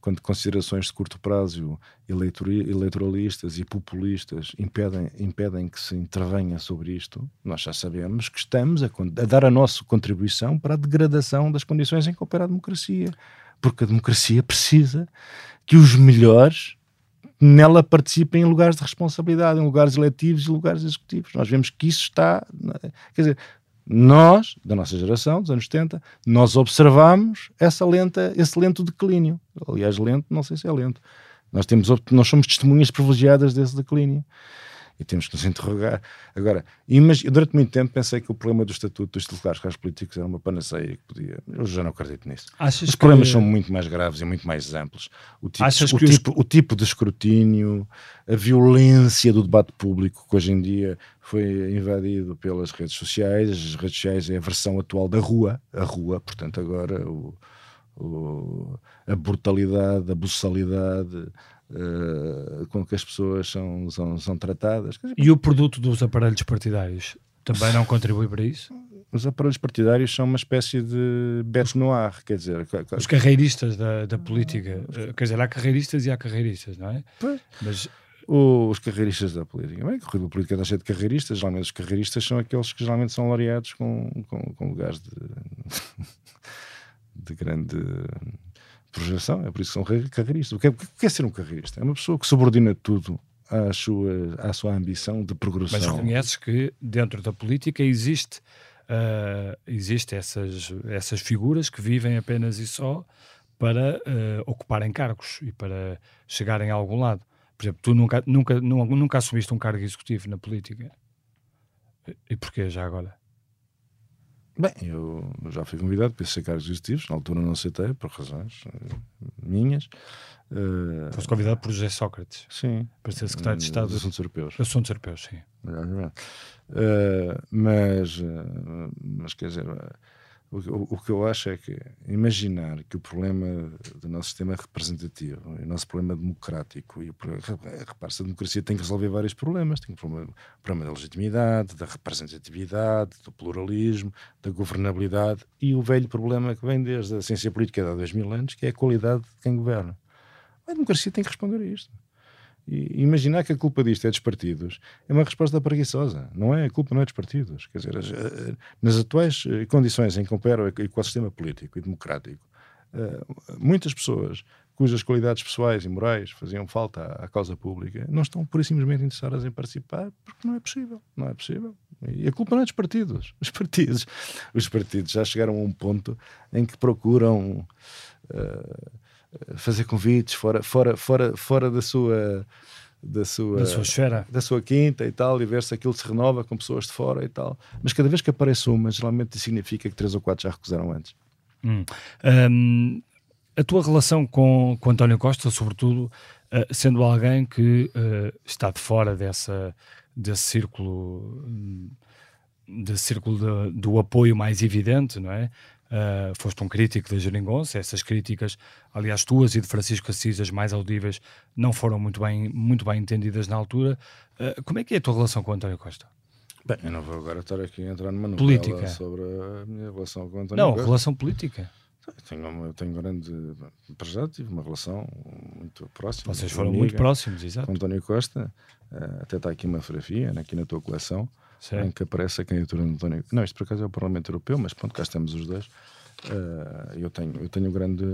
quando considerações de curto prazo eleitoralistas e populistas impedem, impedem que se intervenha sobre isto, nós já sabemos que estamos a, a dar a nossa contribuição para a degradação das condições em que opera a democracia porque a democracia precisa que os melhores nela participem em lugares de responsabilidade, em lugares eletivos e lugares executivos. Nós vemos que isso está. Quer dizer, nós, da nossa geração, dos anos 70, nós observamos essa lenta, esse lento declínio. Aliás, lento, não sei se é lento. Nós, temos, nós somos testemunhas privilegiadas desse declínio e temos que nos interrogar. Agora, imagine, durante muito tempo pensei que o problema do estatuto dos titulares cargos políticos era uma panaceia que podia. Eu já não acredito nisso. Achas Os problemas que... são muito mais graves e muito mais amplos. O tipo, Achas o, tipo, os... o tipo de escrutínio, a violência do debate público, que hoje em dia foi invadido pelas redes sociais. As redes sociais é a versão atual da rua, a rua, portanto, agora o, o a brutalidade, a buçalidade uh, com que as pessoas são, são, são tratadas. E o produto dos aparelhos partidários também não contribui para isso? Os aparelhos partidários são uma espécie de bête noir, quer dizer... Os carreiristas da, da política, eh, quer dizer, há carreiristas e há carreiristas, não é? Pois. Mas os carreiristas da política. Bem, a corrida política está cheia de carreiristas. Geralmente os carreiristas são aqueles que geralmente são laureados com, com, com lugares de, de grande projeção, é por isso que são carreiristas. O que é, o que é ser um carreirista? É uma pessoa que subordina tudo à sua, à sua ambição de progressão. Mas reconheces que dentro da política existe, uh, existe essas, essas figuras que vivem apenas e só para uh, ocuparem cargos e para chegarem a algum lado. Por exemplo, tu nunca, nunca, nunca, assumiste um cargo executivo na política. E porquê já agora? Bem, eu já fui convidado para ser cargos executivos, na altura não aceitei, por razões uh, minhas. Uh, Foste convidado por José Sócrates. Sim. Para ser secretário de Estado dos Assuntos Europeus. Assuntos Europeus, sim. Uh, mas, mas, quer dizer, o, o, que eu acho é que imaginar que o problema do nosso sistema representativo, o nosso problema democrático, e repare-se, a democracia tem que resolver vários problemas: tem o problema, o problema da legitimidade, da representatividade, do pluralismo, da governabilidade e o velho problema que vem desde a ciência política de há dois mil anos, que é a qualidade de quem governa. A democracia tem que responder a isto. E imaginar que a culpa disto é dos partidos é uma resposta preguiçosa. Não é? A culpa não é dos partidos. Quer dizer, eh, nas atuais eh, condições em que opera o ecossistema político e democrático, eh, muitas pessoas cujas qualidades pessoais e morais faziam falta à causa pública não estão por simplesmente interessadas em participar porque não é possível. Não é possível. E a culpa não é dos partidos. Os partidos, os partidos já chegaram a um ponto em que procuram. Uh, fazer convites fora, fora, fora, fora da sua da sua, da sua esfera, da sua quinta e tal, e ver se aquilo se renova com pessoas de fora e tal. Mas cada vez que aparece uma, geralmente significa que três ou quatro já recusaram antes. Hum. Um, a tua relação com, com António Costa, sobretudo, uh, sendo alguém que uh, está de fora dessa, desse círculo, desse círculo de, do apoio mais evidente, não é? Uh, foste um crítico da Jeringonça, essas críticas, aliás, tuas e de Francisco Assis, as mais audíveis, não foram muito bem, muito bem entendidas na altura. Uh, como é que é a tua relação com o António Costa? Bem, eu não vou agora estar aqui a entrar numa política sobre a minha relação com o António não, Costa. Não, relação política. Eu tenho, eu tenho grande. Para já tive uma relação muito próxima. Vocês foram muito próximos, exato. Com António Costa. Uh, até está aqui uma fotografia, né, aqui na tua coleção Sim. em que aparece a candidatura de António. Não, isto por acaso é o Parlamento Europeu, mas pronto, cá estamos os dois. Uh, eu tenho eu tenho grande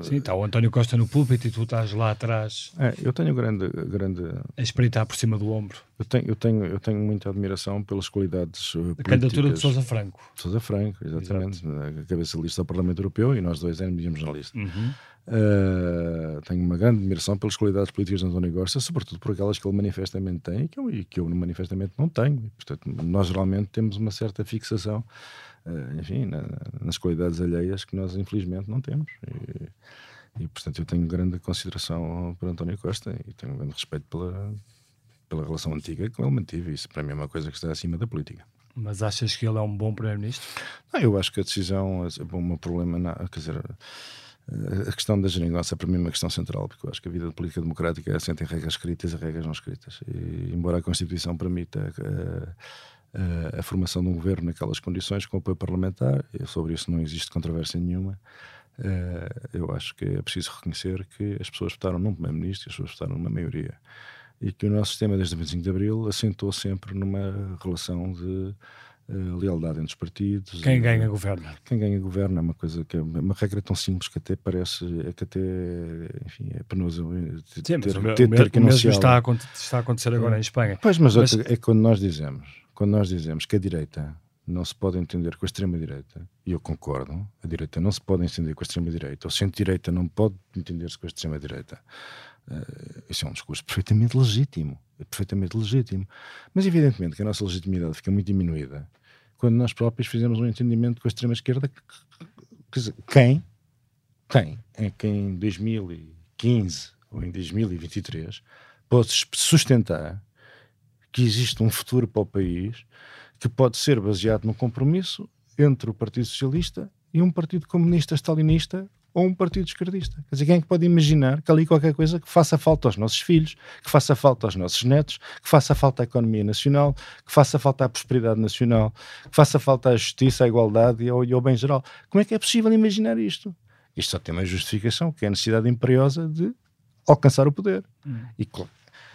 sim está o António Costa no púlpito e tu estás lá atrás é, eu tenho grande grande a espreitar por cima do ombro eu tenho eu tenho eu tenho muita admiração pelas qualidades uh, a candidatura de Sousa Franco Sousa Franco exatamente Exato. a cabeça de lista do Parlamento Europeu e nós dois éramos na lista uhum. Uh, tenho uma grande admiração pelas qualidades políticas de António Costa, sobretudo por aquelas que ele manifestamente tem e que eu, e que eu manifestamente não tenho. portanto, nós geralmente temos uma certa fixação, enfim, na, nas qualidades alheias que nós infelizmente não temos. E, e, portanto, eu tenho grande consideração por António Costa e tenho grande respeito pela, pela relação antiga que ele mantive. Isso para mim é uma coisa que está acima da política. Mas achas que ele é um bom primeiro-ministro? Não, eu acho que a decisão, é um problema, não, quer dizer a questão da geringonça para mim é uma questão central, porque eu acho que a vida política democrática é assenta em regras escritas e regras não escritas. E, embora a Constituição permita a, a, a, formação de um governo naquelas condições com apoio parlamentar, sobre isso não existe controvérsia nenhuma, uh, eu acho que é preciso reconhecer que as pessoas votaram num primeiro-ministro e as pessoas votaram numa maioria. E que o nosso sistema, desde o 25 de Abril, assentou sempre numa relação de lealdade entre os partidos. Quem ganha governa. Quem ganha governa é uma coisa que é uma regra tão simples que até parece, é que até, enfim, é penoso ter, Sim, ter, ter, ter que o mesmo está a, está a acontecer agora em Espanha. Pois, mas, mas... é quando nós dizemos, quando nós dizemos que a direita não se pode entender com a extrema-direita, e eu concordo, a direita não se pode entender com a extrema-direita, o centro-direita não pode entender-se com a extrema-direita. Uh, isso é um discurso perfeitamente legítimo, é perfeitamente legítimo. Mas evidentemente que a nossa legitimidade fica muito diminuída quando nós próprios fizemos um entendimento com a extrema-esquerda, quem, quem é que em 2015 ou em 2023 pode sustentar que existe um futuro para o país que pode ser baseado no compromisso entre o Partido Socialista e um Partido Comunista Stalinista ou um partido esquerdista. Quer dizer, quem é que pode imaginar que ali qualquer coisa que faça falta aos nossos filhos, que faça falta aos nossos netos, que faça falta à economia nacional, que faça falta à prosperidade nacional, que faça falta à justiça, à igualdade e ao, e ao bem geral? Como é que é possível imaginar isto? Isto só tem uma justificação, que é a necessidade imperiosa de alcançar o poder. Hum. E claro,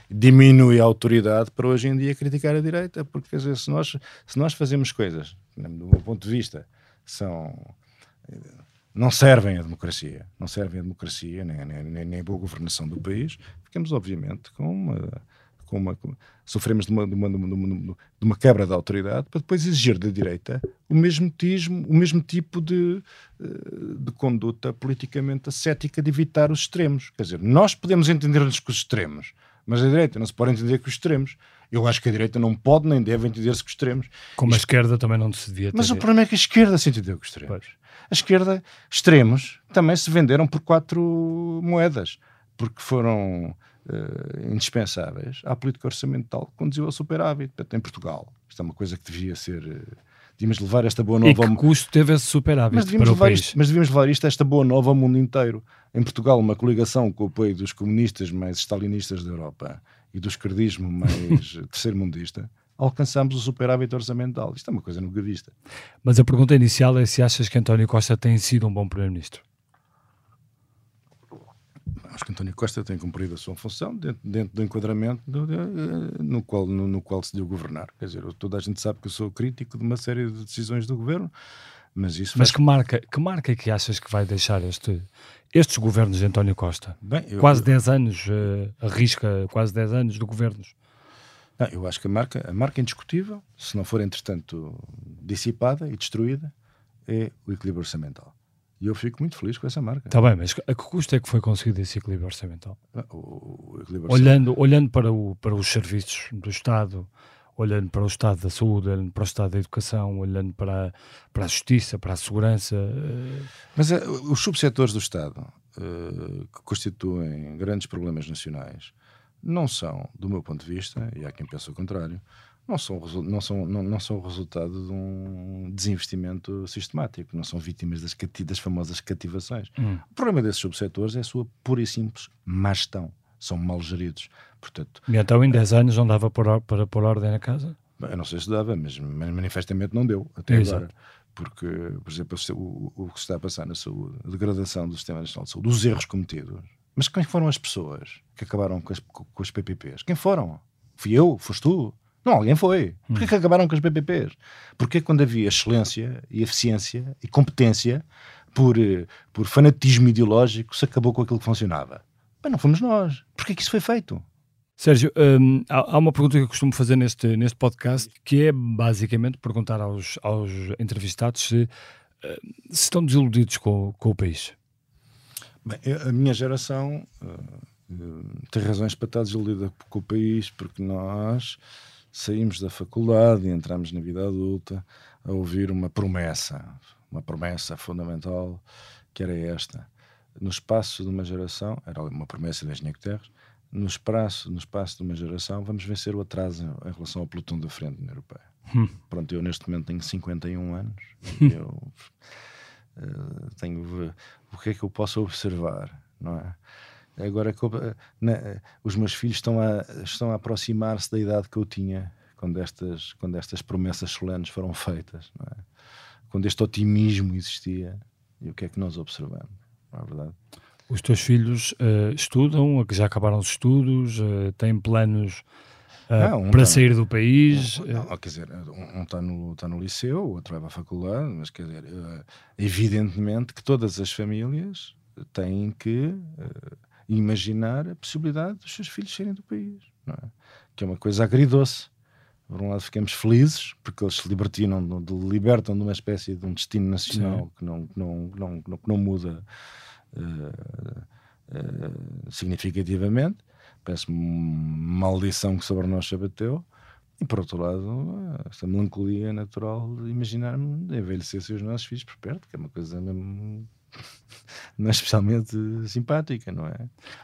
diminui a autoridade para hoje em dia criticar a direita, porque quer dizer, se nós, se nós fazemos coisas, do meu ponto de vista, são não servem à democracia, não servem à democracia nem, nem, nem a boa governação do país, ficamos obviamente com uma, com uma sofremos de uma, de, uma, de, uma, de uma, quebra da autoridade para depois exigir da direita o mesmo, tismo, o mesmo tipo de, eh, de conduta politicamente ascética de evitar os extremos. Quer dizer, nós podemos entender-nos com os extremos, mas a direita não se pode entender com os extremos. Eu acho que a direita não pode nem deve entender-se com os extremos. Como Isto... a esquerda também não se devia ter. Mas o problema é que a esquerda se entendeu com os extremos. Pois a esquerda, extremos, também se venderam por quatro moedas, porque foram uh, indispensáveis à política orçamental que conduziu ao superávit. Portanto, em Portugal, isto é uma coisa que devia ser. Uh, devíamos levar esta boa nova. E que custo teve esse superávit mas devíamos, levar isto, mas devíamos levar isto, esta boa nova ao mundo inteiro. Em Portugal, uma coligação com o apoio dos comunistas mais stalinistas da Europa e do esquerdismo mais terceiro-mundista alcançamos o superávit orçamental. Isto é uma coisa nunca vista. Mas a pergunta inicial é se achas que António Costa tem sido um bom Primeiro-Ministro. Acho que António Costa tem cumprido a sua função dentro, dentro do enquadramento do, de, no, qual, no, no, qual se deu governar. Quer dizer, toda a gente sabe que eu sou crítico de uma série de decisões do governo, mas isso. Mas faz... que marca, que marca é que achas que vai deixar este, estes governos de António Costa? Bem, eu, quase eu... 10 anos, uh, arrisca quase 10 anos de governos. Não, eu acho que a marca, a marca indiscutível, se não for entretanto dissipada e destruída, é o equilíbrio orçamental. E eu fico muito feliz com essa marca. Está bem, mas a que custo é que foi conseguido esse equilíbrio orçamental? Ah, o, o equilíbrio olhando, orçamental. olhando para, o, para os serviços do Estado, olhando para o Estado da Saúde, olhando para o Estado da Educação, olhando para, para a Justiça, para a Segurança. Uh... Mas uh, os subsetores do Estado uh, que constituem grandes problemas nacionais não são, do meu ponto de vista, e há quem pense o contrário, não são, não são, não, não são resultado de um desinvestimento sistemático, não são vítimas das, das famosas cativações. Hum. O problema desses subsetores é a sua pura e simples má gestão. São mal geridos. Portanto, e então em 10 anos não dava para, para pôr ordem na casa? Eu não sei se dava, mas manifestamente não deu até Exato. agora. Porque, por exemplo, o, o, que se está a passar na saúde, a degradação do Sistema Nacional de Saúde, os erros cometidos. Mas quem foram as pessoas que acabaram com as, com as PPPs? Quem foram? Fui eu? Foste tu? Não, alguém foi. Porquê hum. que acabaram com as PPPs? Porque quando havia excelência e eficiência e competência, por, eh, por fanatismo ideológico, se acabou com aquilo que funcionava. Mas não fomos nós. Porquê que isso foi feito? Sérgio, hum, há, uma pergunta que eu costumo fazer neste, neste podcast, que é basicamente perguntar aos, aos entrevistados se, hum, se estão desiludidos com, com o país. Bem, a minha geração uh, tem razões para estar desiludida com o país, porque nós saímos da faculdade e entramos na vida adulta a ouvir uma promessa, uma promessa fundamental, que era esta. No espaço de uma geração, era uma promessa de Engenheiro Guterres, no espaço, no espaço de uma geração, vamos vencer o atraso em relação ao pelotão da frente na Europeia. Hum. Pronto, eu neste momento tenho 51 anos e eu uh, tenho. O que é que eu posso observar, não é? Agora né, os meus filhos estão a, estão a aproximar-se da idade que eu tinha quando estas, quando estas promessas solenes foram feitas, é? quando este otimismo existia. E o que é que nós observamos? Não é verdade? Os teus filhos uh, estudam, já acabaram os estudos, uh, têm planos uh, não, um para tá, sair do país? Um, não, quer dizer, um está no, tá no liceu, o outro vai para a faculdade, mas quer dizer, evidentemente que todas as famílias têm que imaginar a possibilidade dos seus filhos saírem do país, é? que é uma coisa agridoce. Por um lado, ficamos felizes porque eles se libertinam, de, libertam de uma espécie de um destino nacional que não, que não, não, não, que não muda uh, uh, significativamente. Parece-me uma maldição que sobre nós se abateu. E por outro lado, esta melancolia natural de imaginar-me envelhecer os nossos filhos por perto, que é uma coisa mesmo não é especialmente simpática, não é?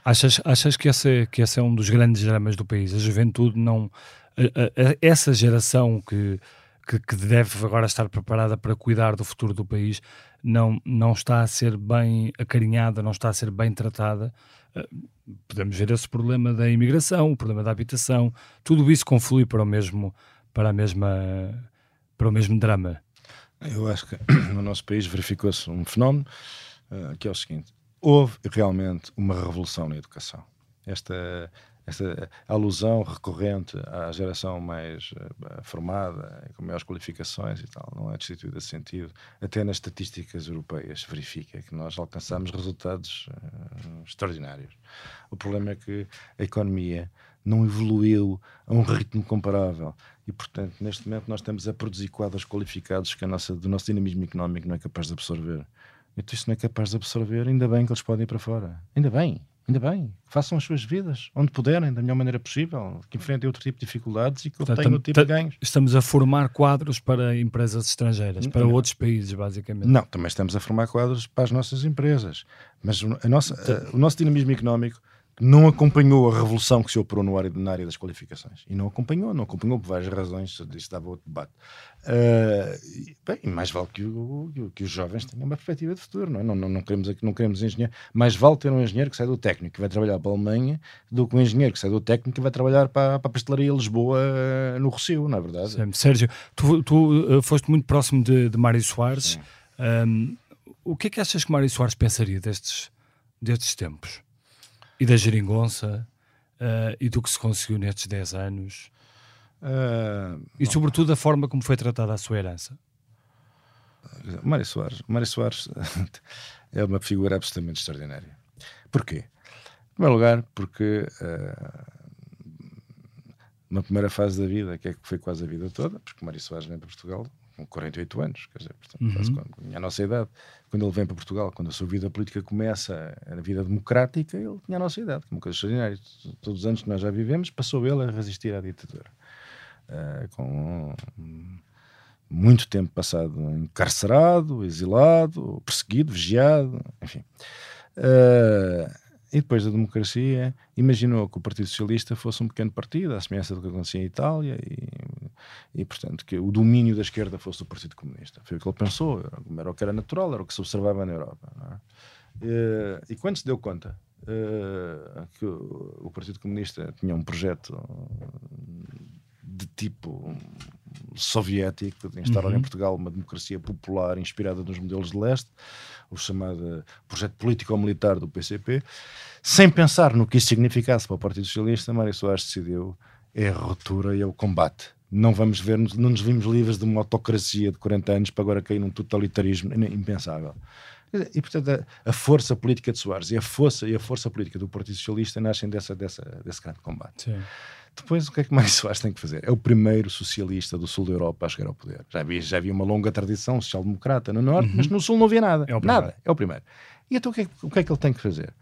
Achas, achas que, esse, que esse é um dos grandes dramas do país? A juventude não. A, a, a, essa geração que, que, que, deve agora estar preparada para cuidar do futuro do país não, não está a ser bem acarinhada, não está a ser bem tratada. Uh, podemos ver esse problema da imigração, o problema da habitação, tudo isso conflui para o mesmo, para a mesma, para o mesmo drama. Eu acho que no nosso país verificou-se um fenómeno uh, que é o seguinte: houve realmente uma revolução na educação. Esta, esta alusão recorrente à geração mais uh, formada, com maiores qualificações e tal, não é destituída de sentido. Até nas estatísticas europeias verifica que nós alcançamos resultados uh, extraordinários. O problema é que a economia não evoluiu a um ritmo comparável. E, portanto, neste momento nós estamos a produzir quadros qualificados que a nossa, do nosso dinamismo económico não é capaz de absorver. Então, isso não é capaz de absorver, ainda bem que eles podem ir para fora. Ainda bem, ainda bem. Façam as suas vidas onde puderem, da melhor maneira possível, que enfrentem outro tipo de dificuldades e que Portanto, obtenham outro tipo de ganhos. Estamos a formar quadros para empresas estrangeiras, para não. outros países, basicamente. Não, também estamos a formar quadros para as nossas empresas. Mas a nossa, a, o nosso dinamismo económico não acompanhou a revolução que se operou no área, na área das qualificações. E não acompanhou, não acompanhou por várias razões, isso dava outro debate. Uh, bem, mais vale que, o, que, os jovens tenham uma perspectiva de futuro, não é? Não, não, não, queremos, não queremos engenheiro. Mais vale ter um engenheiro que sai do técnico, que vai trabalhar para a Alemanha, do que um engenheiro que sai do técnico que vai trabalhar para, para a pastelaria Lisboa no Rocio, não é verdade? Sim. Sérgio, tu, tu uh, foste muito próximo de, de Mário Soares. Um, o que é que achas que Mário Soares pensaria destes, destes tempos? E da geringonça uh, e do que se conseguiu nestes 10 anos uh, e sobretudo a forma como foi tratada a sua herança. Mário Soares, Mário Soares é uma figura absolutamente extraordinária. Porquê? Em primeiro lugar, porque uh, uma primeira fase da vida, que é que foi quase a vida toda, porque Mário Soares vem para Portugal com 48 anos, quer dizer, portanto, uhum. a nossa idade, quando ele vem para Portugal, quando a sua vida política começa, a vida democrática, ele tinha a nossa idade, uma coisa extraordinária. Todos os anos que nós já vivemos, passou ele a resistir à ditadura. Uh, com muito tempo passado encarcerado, exilado, perseguido, vigiado, enfim. Uh, e depois da democracia, imaginou que o Partido Socialista fosse um pequeno partido, à semelhança do que acontecia em Itália, e, e portanto que o domínio da esquerda fosse o Partido Comunista. Foi o que ele pensou, era, era o que era natural, era o que se observava na Europa. É? E, e, quando se deu conta uh, que o, o, Partido Comunista tinha um projeto de tipo soviético, de instaurar uhum. em Portugal uma democracia popular inspirada nos modelos de leste, o chamado projeto político-militar do PCP, sem pensar no que isso significasse para o Partido Socialista, Mário Soares decidiu é a ruptura e é o combate. Não vamos ver, não nos vimos livres de uma autocracia de 40 anos para agora cair num totalitarismo impensável. E, portanto, a, a, força política de Soares e a força, e a força política do Partido Socialista nascem dessa, dessa, desse grande combate. Sim. Depois, o que é que mais Soares tem que fazer? É o primeiro socialista do sul da Europa a chegar ao poder. Já havia, já havia uma longa tradição social-democrata no norte, uhum. mas no sul não havia nada. É nada. É o primeiro. E então o que, é, o que é que ele tem que fazer?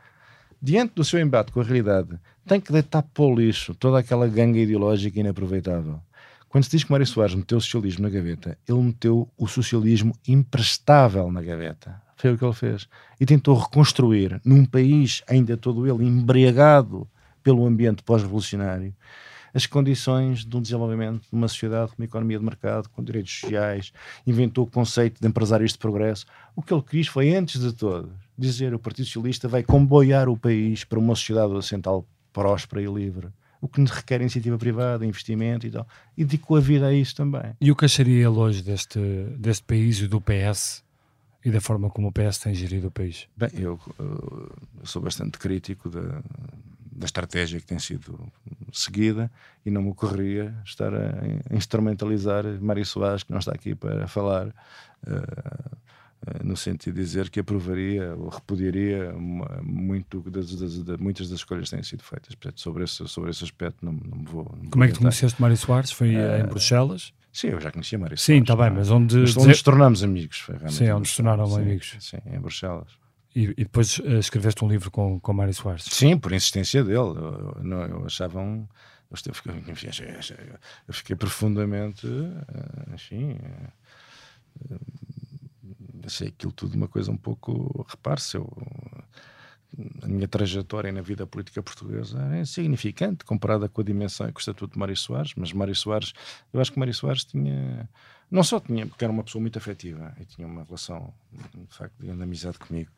Diante do seu embate com a realidade, tem que deitar para o lixo toda aquela ganga ideológica inaproveitável. Quando se diz que Mário Soares meteu o socialismo na gaveta, ele meteu o socialismo imprestável na gaveta. Foi o que ele fez. E tentou reconstruir, num país ainda todo ele embriagado pelo ambiente pós-revolucionário, as condições de um desenvolvimento de uma sociedade com uma economia de mercado, com direitos sociais, inventou o conceito de empresários de progresso. O que ele quis foi, antes de todo, dizer o Partido Socialista vai comboiar o país para uma sociedade ocidental próspera e livre. O que requer iniciativa privada, investimento e tal. E dedicou a vida a isso também. E o que acharia ele hoje deste, deste país e do PS e da forma como o PS tem gerido o país? Bem, eu, eu sou bastante crítico da, da estratégia que tem sido seguida e não me ocorreria estar a instrumentalizar Mário Soares, que não está aqui para falar, uh, no sentido de dizer que aprovaria ou repudiaria uma, muito das, das, das, muitas das escolhas que têm sido feitas. Portanto, sobre esse, sobre esse aspecto não, não me vou. Não Como é que tu conheceste Mário Soares? Foi uh, em Bruxelas? Sim, eu já conhecia Mário Sim, está bem, é? mas onde. Mas onde nos tornamos amigos. Foi sim, onde nos tornaram sim, amigos. Sim, em Bruxelas. E, e depois uh, escreveste um livro com, com Mário Soares? Sim, por insistência dele. Eu, eu, eu achava um. Eu fiquei, eu fiquei profundamente. Eh, enfim. Eh, achei aquilo tudo uma coisa um pouco. Repare-se, eu a minha trajetória na vida política portuguesa é insignificante comparada com a dimensão e com o estatuto de Mário Soares, mas Mário Soares, eu acho que Mário Soares tinha, não só tinha, porque era uma pessoa muito afetiva e tinha uma relação, de facto, de amizade comigo,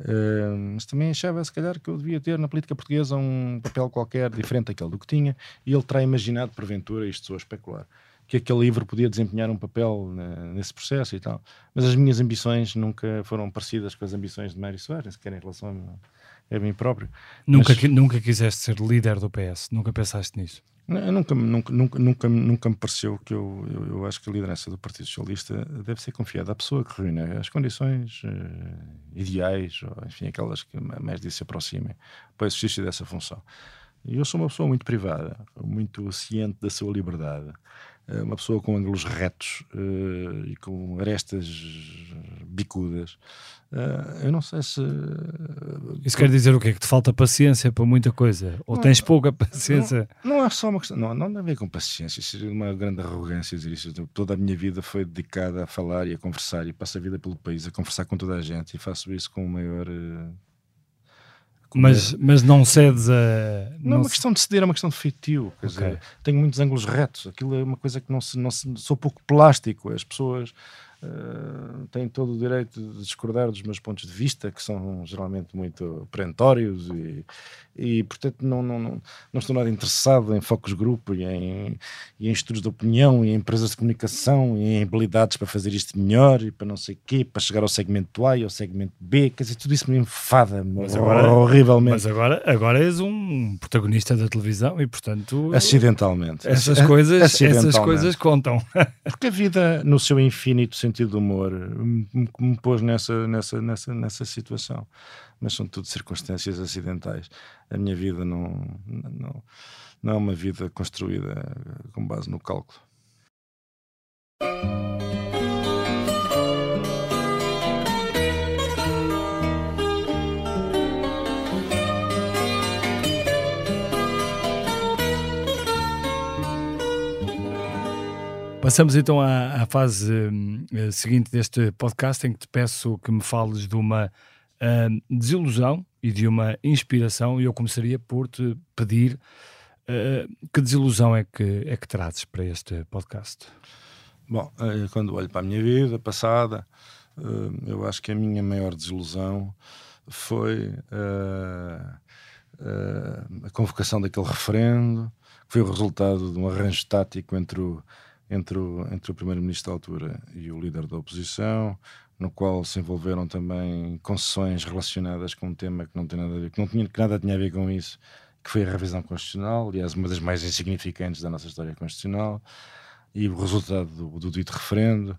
uh, mas também achava, se calhar, que eu devia ter na política portuguesa um papel qualquer diferente daquele do que tinha, e ele terá imaginado, porventura, isto sou a especular, que aquele livro podia desempenhar um papel nesse processo e tal. Mas as minhas ambições nunca foram parecidas com as ambições de Mário Soares, sequer em relação a, a mim próprio. Nunca, Mas, nunca quiseste ser líder do PS? Nunca pensaste nisso? Não, nunca, nunca, nunca, nunca, nunca me pareceu que eu, eu, eu, acho que a liderança do Partido Socialista deve ser confiada à pessoa que reúne as condições uh, ideais, ou enfim, aquelas que mais disso se aproximem para o exercício dessa função. E eu sou uma pessoa muito privada, muito ciente da sua liberdade. Eh, uma pessoa com ângulos retos uh, e com arestas bicudas. Uh, eu não sei se. Isso quer dizer o quê? Que te falta paciência para muita coisa? Ou não, tens pouca paciência? Não, não, é só uma questão. Não, não tem a ver com paciência. Seria uma grande arrogância dizer isso. Toda a minha vida foi dedicada a falar e a conversar. E passo a vida pelo país a conversar com toda a gente. E faço isso com o maior. Uh, mas, mas não cedes a. Não, é uma questão de ceder, é uma questão de feitio. Quer okay. dizer, tenho muitos ângulos retos. Aquilo é uma coisa que não se. Não se sou pouco plástico. As pessoas uh, têm todo o direito de discordar dos meus pontos de vista, que são geralmente muito perentórios e, e portanto não, não, não, não, estou nada interessado em focos grupo e em, e em estudos de opinião e em empresas de comunicação e em habilidades para fazer isto melhor e para não sei o quê, para chegar ao segmento A e ao segmento B, quer dizer, tudo isso me enfada mas agora, horrivelmente. Mas agora, agora és um protagonista da televisão e portanto... Acidentalmente. Essas, coisas, essas coisas contam. Porque a vida, no seu infinito sentido de humor, me, me pôs nessa, nessa, nessa, nessa situação mas são tudo circunstâncias acidentais. A minha vida não, não, não é uma vida construída com base no cálculo. Passamos então à, à fase uh, seguinte deste podcast, em que te peço que me fales de uma uh, desilusão e de uma inspiração, e eu começaria por te pedir uh, que desilusão é que, é que trazes para este podcast? Bom, eh, quando olho para a minha vida passada, eu acho que a minha maior desilusão foi a convocação daquele referendo, que foi o resultado de um arranjo tático entre o, entre o, entre o primeiro-ministro da altura e o líder da oposição, no qual se envolveram também concessões relacionadas com um tema que não tem nada a ver, que não tinha que nada tinha a ver com isso, que foi a revisão constitucional, aliás, uma das mais insignificantes da nossa história constitucional, e o resultado do, do dito referendo.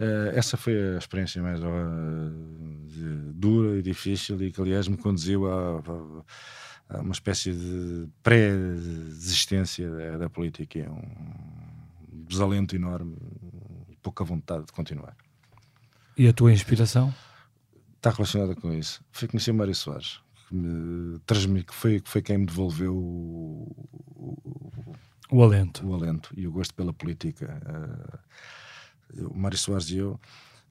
Uh, essa foi a experiência mais uh, dura e difícil e que, aliás, me conduziu a, a, a uma espécie de pré-desistência da, da política. É um desalento enorme, pouca vontade de continuar. E a tua inspiração? Está relacionada com isso. Foi conhecer o Mário Soares, que, me que, foi, que foi quem me devolveu o, o, o, alento. o alento e o gosto pela política. Uh, o Mário Soares e eu,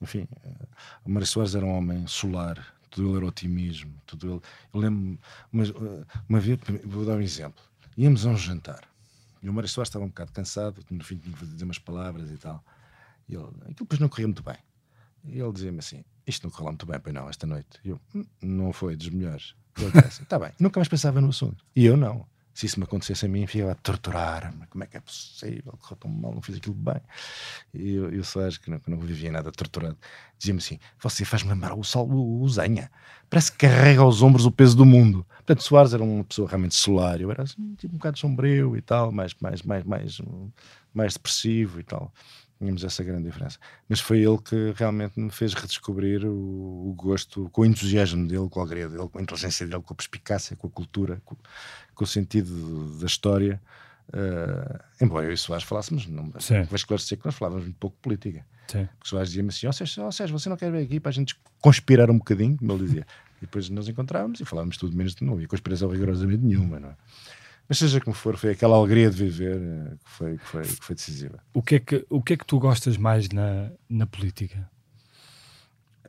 enfim, uh, o Mário Soares era um homem solar, tudo ele era otimismo. Tudo ele, eu lembro-me, uma, uh, uma vez, vou dar um exemplo. Íamos a um jantar e o Mário Soares estava um bocado cansado, no fim tinha que dizer umas palavras e tal. E ele, aquilo depois não corria muito bem. E ele dizia-me assim: Isto não correu muito bem, pois não, esta noite. E eu, hum, não foi dos melhores. Disse assim: Está bem, nunca mais pensava no assunto. E eu não. Se isso me acontecesse a mim, ficava a torturar-me. Como é que é possível? Correu tão mal, não fiz aquilo bem. E eu, eu Soares, que não, que não vivia nada torturado, dizia-me assim: Você faz-me lembrar o, Sol, o, o Zenha. Parece que carrega aos ombros o peso do mundo. Portanto, Soares era uma pessoa realmente solar. Eu era assim, tipo, um bocado sombrio e tal, mais, mais, mais, mais, mais depressivo e tal. Tínhamos essa grande diferença. Mas foi ele que realmente me fez redescobrir o, o gosto, com o entusiasmo dele, com a alegria dele, com a inteligência dele, com a perspicácia, com a cultura, com, com o sentido da história. Uh, embora eu e Soares falássemos, não, vou esclarecer que nós falávamos muito pouco política. Sim. Porque Soares dizia-me assim: Ó oh, Sérgio, oh, Sérgio, você não quer vir aqui para a gente conspirar um bocadinho, como ele dizia. e depois nos encontrávamos e falávamos tudo menos de novo, e conspiração rigorosamente nenhuma, não é? Mas seja como for, foi aquela alegria de viver eh, que foi, que foi, que foi decisiva. O que, é que, o que é que tu gostas mais na, na política?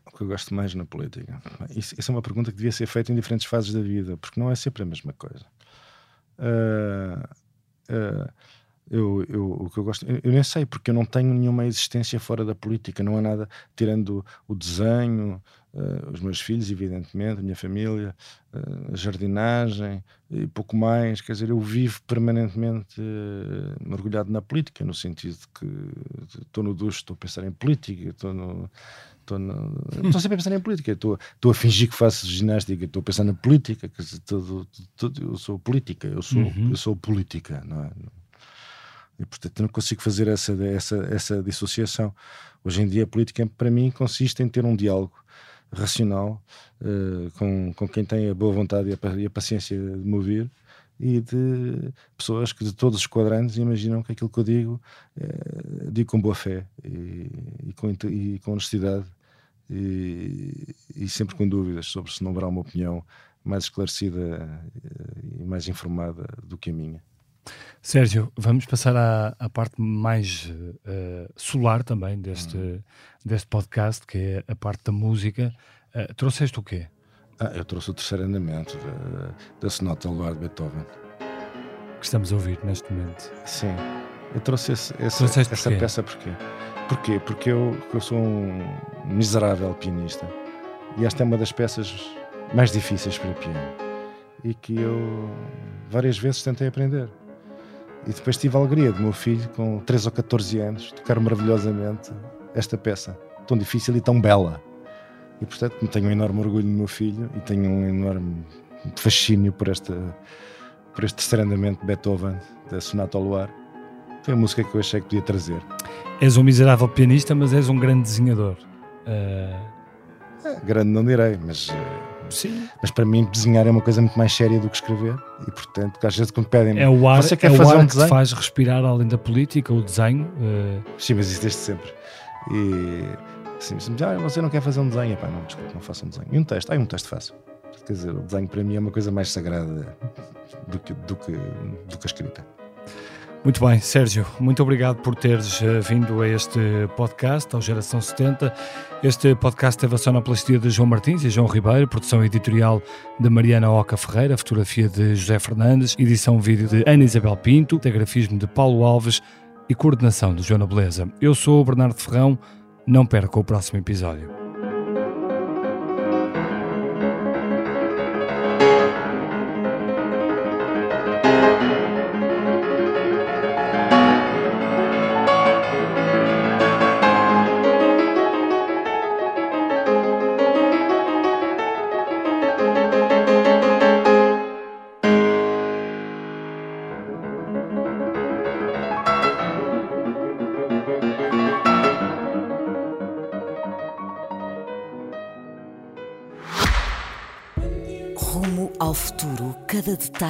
O que eu gosto mais na política? Isso, isso, é uma pergunta que devia ser feita em diferentes fases da vida, porque não é sempre a mesma coisa. Uh, uh, eu, eu, o que eu gosto, eu, eu, nem sei, porque eu não tenho nenhuma existência fora da política, não há nada, tirando o desenho, uh, os meus filhos, evidentemente, a minha família, uh, a jardinagem e pouco mais. Quer dizer, eu vivo permanentemente uh, mergulhado na política, no sentido de que estou no ducho, estou a pensar em política, estou no. Estou, no, estou sempre a pensar em política, estou, estou a fingir que faço ginástica, estou a pensar na política, quer dizer, todo, todo, eu sou política, eu sou, uhum. eu sou política, não é? E, portanto, não consigo fazer essa, essa, essa dissociação. Hoje em dia, a política, para mim, consiste em ter um diálogo racional uh, com, com quem tem a boa vontade e a, e a, paciência de me ouvir e de pessoas que de todos os quadrantes imaginam que aquilo que eu digo uh, digo com boa fé e, e, com, e com honestidade e, e, sempre com dúvidas sobre se não haverá uma opinião mais esclarecida uh, e mais informada do que a minha. Sérgio, vamos passar à, à parte mais uh, solar também deste, uhum. deste podcast, que é a parte da música. Uh, trouxeste o quê? Ah, eu trouxe o terceiro andamento da, da Sonata Luar de Beethoven. Que estamos a ouvir neste momento. Sim. Eu trouxe esse, esse, essa porquê? peça porquê? Porquê? Porque eu, eu sou um miserável pianista e esta é uma das peças mais difíceis para piano e que eu várias vezes tentei aprender. E depois tive a alegria do meu filho, com 13 ou 14 anos, tocar maravilhosamente esta peça, tão difícil e tão bela. E portanto tenho um enorme orgulho no meu filho e tenho um enorme fascínio por, esta, por este terceiro andamento de Beethoven, da Sonata ao Luar. Foi a música que eu achei que podia trazer. És um miserável pianista, mas és um grande desenhador. Uh... É, grande não direi, mas Sim. Mas para mim, desenhar é uma coisa muito mais séria do que escrever. E portanto, às vezes quando pedem é o ar, você quer é fazer o ar um desenho? que faz respirar além da política, o desenho. Uh... Sim, mas isso desde sempre. E assim, ah, você não quer fazer um desenho? Epá, não, desculpa, não faço um desenho. E um texto? Ah, um texto faço. Quer dizer, o desenho para mim é uma coisa mais sagrada do que, do que, do que a escrita. Muito bem, Sérgio, muito obrigado por teres uh, vindo a este podcast, ao Geração 70. Este podcast teve a sonoplastia de João Martins e João Ribeiro, produção editorial de Mariana Oca Ferreira, fotografia de José Fernandes, edição vídeo de Ana Isabel Pinto, grafismo de Paulo Alves e coordenação de Joana Beleza. Eu sou o Bernardo Ferrão, não perca o próximo episódio.